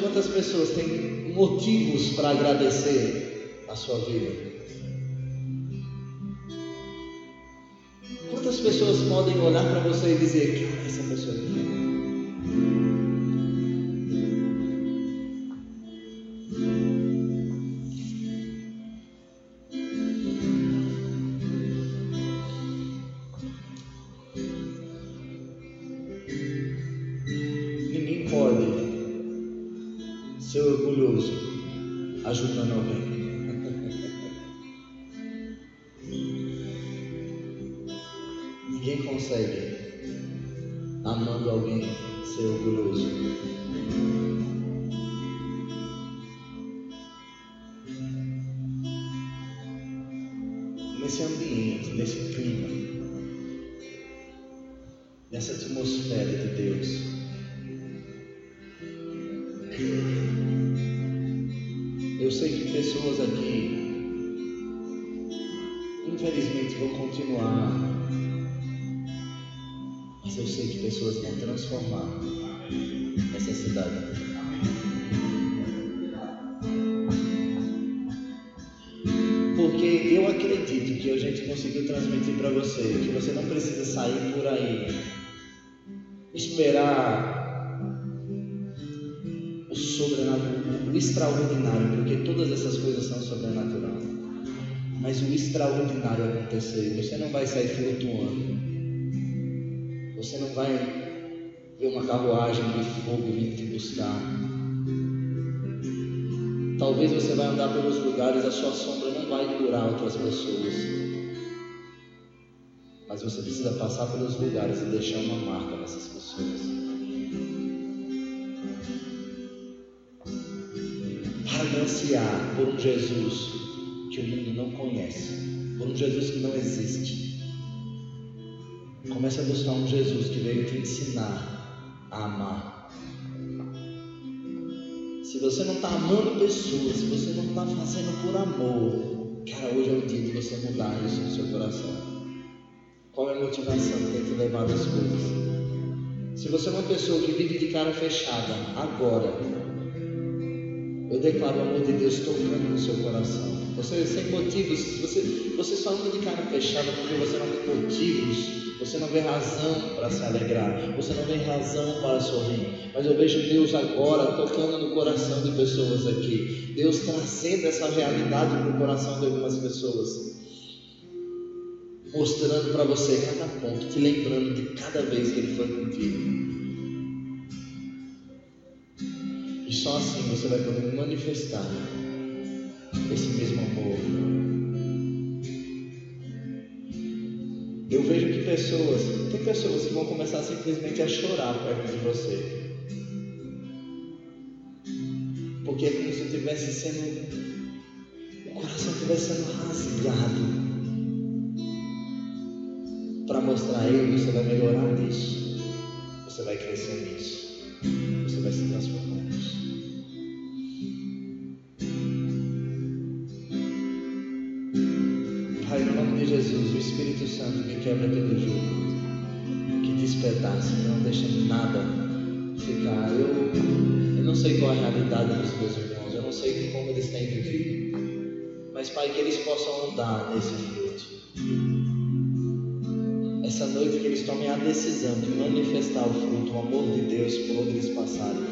quantas pessoas têm motivos para agradecer a sua vida. Quantas pessoas podem olhar para você e dizer: que essa pessoa aqui acontecer, você não vai sair flutuando. Você não vai ver uma carruagem de fogo vir te buscar. Talvez você vai andar pelos lugares, a sua sombra não vai curar outras pessoas. Mas você precisa passar pelos lugares e deixar uma marca nessas pessoas. Para ansiar por um Jesus que o mundo não conhece, por um Jesus que não existe. Comece a buscar um Jesus que veio te ensinar a amar. Se você não está amando pessoas, se você não está fazendo por amor, cara, hoje é o dia de você mudar isso no seu coração. Qual é a motivação que tem te levado às coisas? Se você é uma pessoa que vive de cara fechada, agora, eu declaro o amor de Deus tocando no seu coração. Você sem motivos, você, você só anda de cara fechada porque você não tem motivos você não vê razão para se alegrar, você não vê razão para sorrir. Mas eu vejo Deus agora tocando no coração de pessoas aqui. Deus trazendo essa realidade para o coração de algumas pessoas. Mostrando para você cada ponto, te lembrando de cada vez que Ele foi contigo. E só assim você vai poder manifestar esse mesmo amor Eu vejo que pessoas, tem pessoas que vão começar simplesmente a chorar perto de você. Porque é como se estivesse sendo, o coração estivesse sendo rasgado. Para mostrar a ele, você vai melhorar nisso. Você vai crescer nisso. Você vai se transformar nisso. Que quebra todo jugo, que despedaça, que não deixa nada ficar. Eu, eu não sei qual é a realidade dos meus irmãos, eu não sei como eles têm vivido, mas Pai, que eles possam andar nesse fruto. Essa noite que eles tomem a decisão de manifestar o fruto, o amor de Deus por onde eles passarem.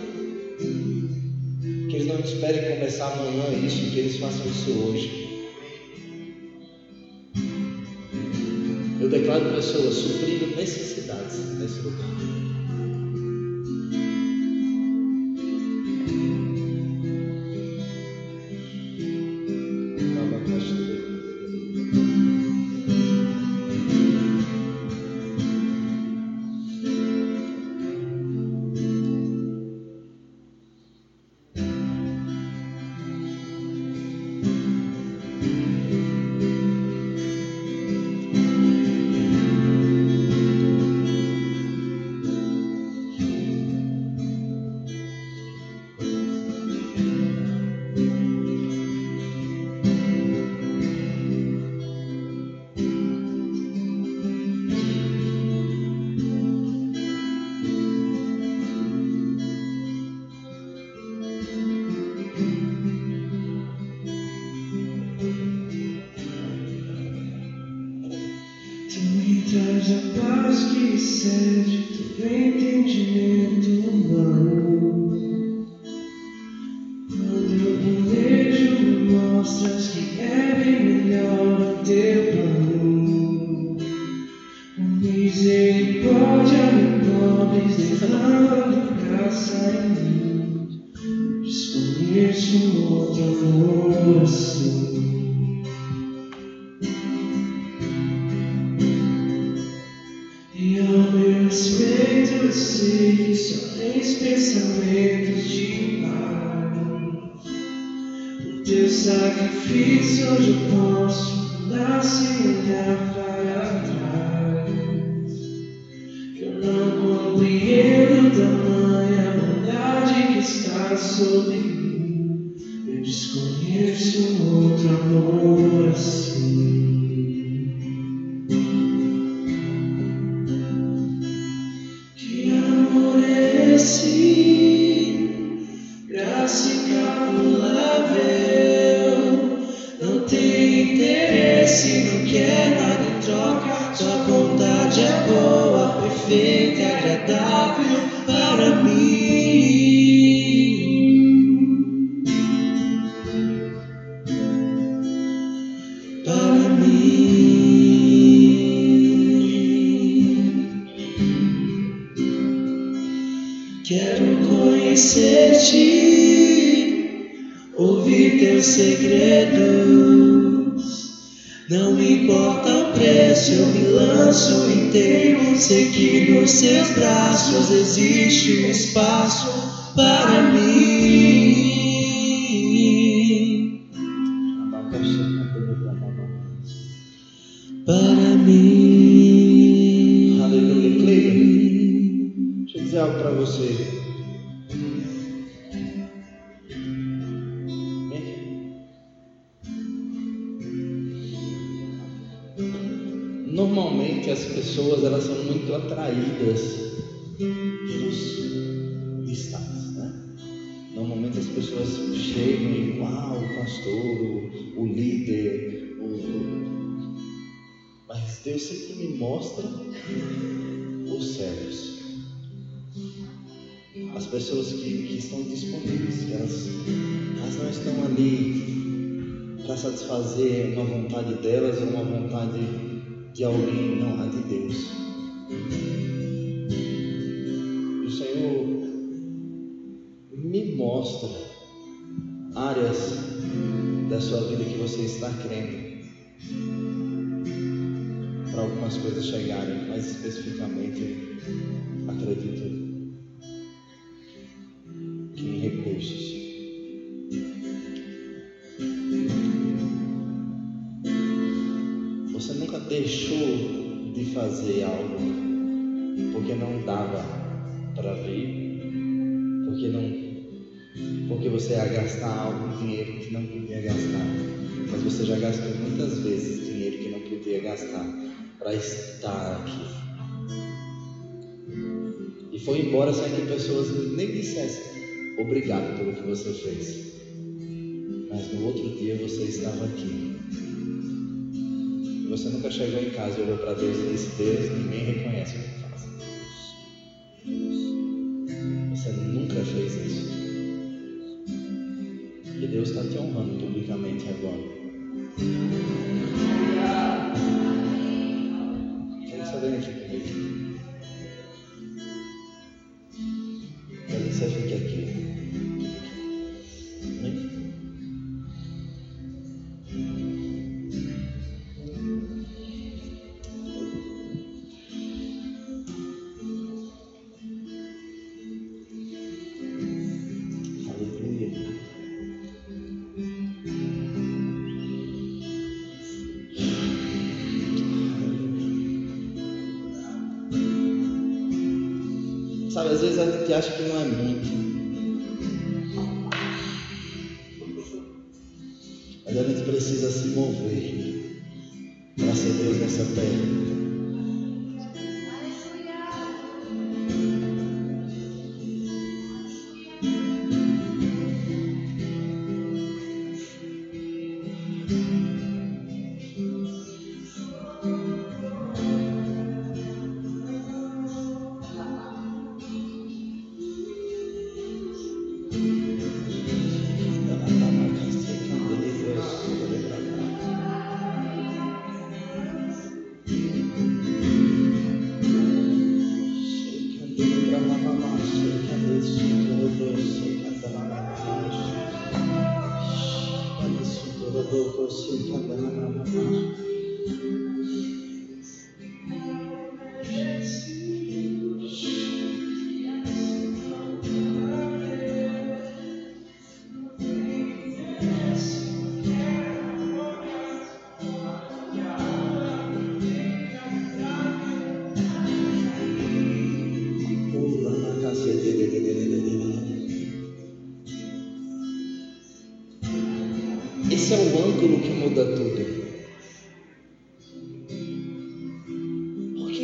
Que eles não esperem começar amanhã isso, que eles façam isso hoje. Eu declaro pessoas suprindo necessidades nesse lugar. deixou de fazer algo porque não dava para ver, porque não porque você ia gastar algo dinheiro que não podia gastar, mas você já gastou muitas vezes dinheiro que não podia gastar para estar aqui. E foi embora sem que pessoas nem dissessem obrigado pelo que você fez. Mas no outro dia você estava aqui você nunca chegou em casa e olhou para Deus e disse: Deus, ninguém reconhece gracias, prima.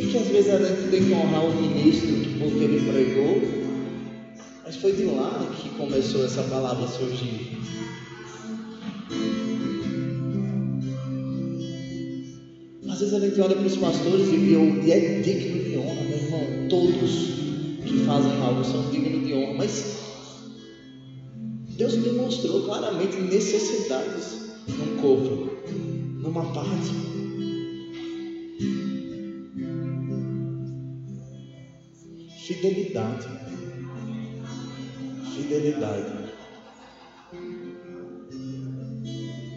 Que, que às vezes a gente tem que honrar o ministro porque ele pregou? Mas foi de lá que começou essa palavra a surgir. Às vezes a gente olha para os pastores e, e é digno de honra, meu irmão. Todos que fazem algo são dignos de honra, mas Deus demonstrou claramente necessidades num corpo, numa parte. Fidelidade. Fidelidade.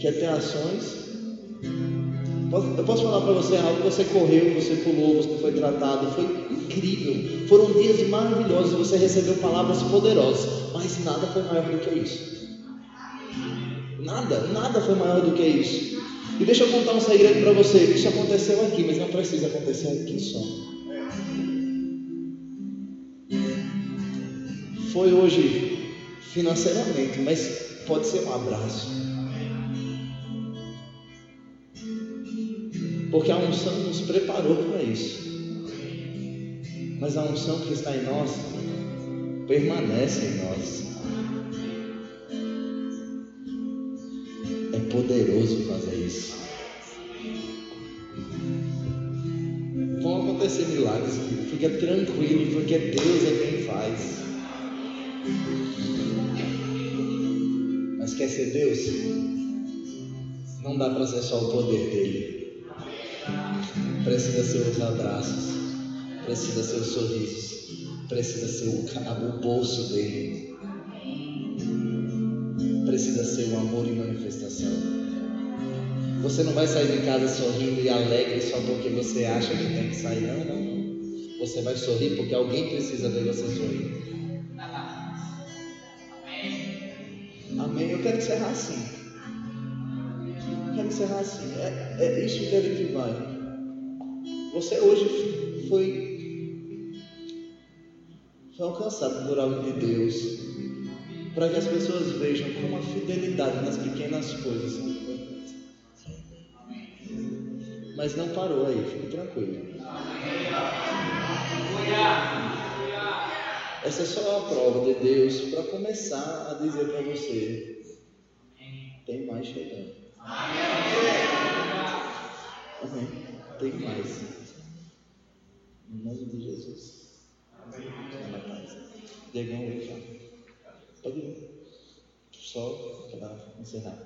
Quer ter ações? Eu posso falar para você algo, você correu, você pulou, você foi tratado, foi incrível. Foram dias maravilhosos, você recebeu palavras poderosas mas nada foi maior do que isso. Nada, nada foi maior do que isso. E deixa eu contar um segredo para você: isso aconteceu aqui, mas não precisa acontecer aqui só. Foi hoje financeiramente, mas pode ser um abraço. Porque a unção nos preparou para isso. Mas a unção que está em nós permanece em nós. É poderoso fazer isso. Vão acontecer milagres, fica tranquilo, porque Deus é quem faz. Mas quer ser Deus? Não dá para ser só o poder dele. Precisa ser os abraços, precisa ser os sorrisos precisa ser o, o bolso dele. Precisa ser o amor em manifestação. Você não vai sair de casa sorrindo e alegre só porque você acha que tem que sair. Não, não. Você vai sorrir porque alguém precisa ver você sorrir. Eu quero encerrar assim. Eu quero encerrar assim. É, é isso que ele vai. Você hoje foi foi alcançado por algo de Deus, para que as pessoas vejam como a fidelidade nas pequenas coisas. Mas não parou aí, fique tranquilo. Essa é só a prova de Deus para começar a dizer para você: tem mais chegando. Amém. Tem mais. Em nome de Jesus. Diegão aí já. Pode ir. Só para encerrar.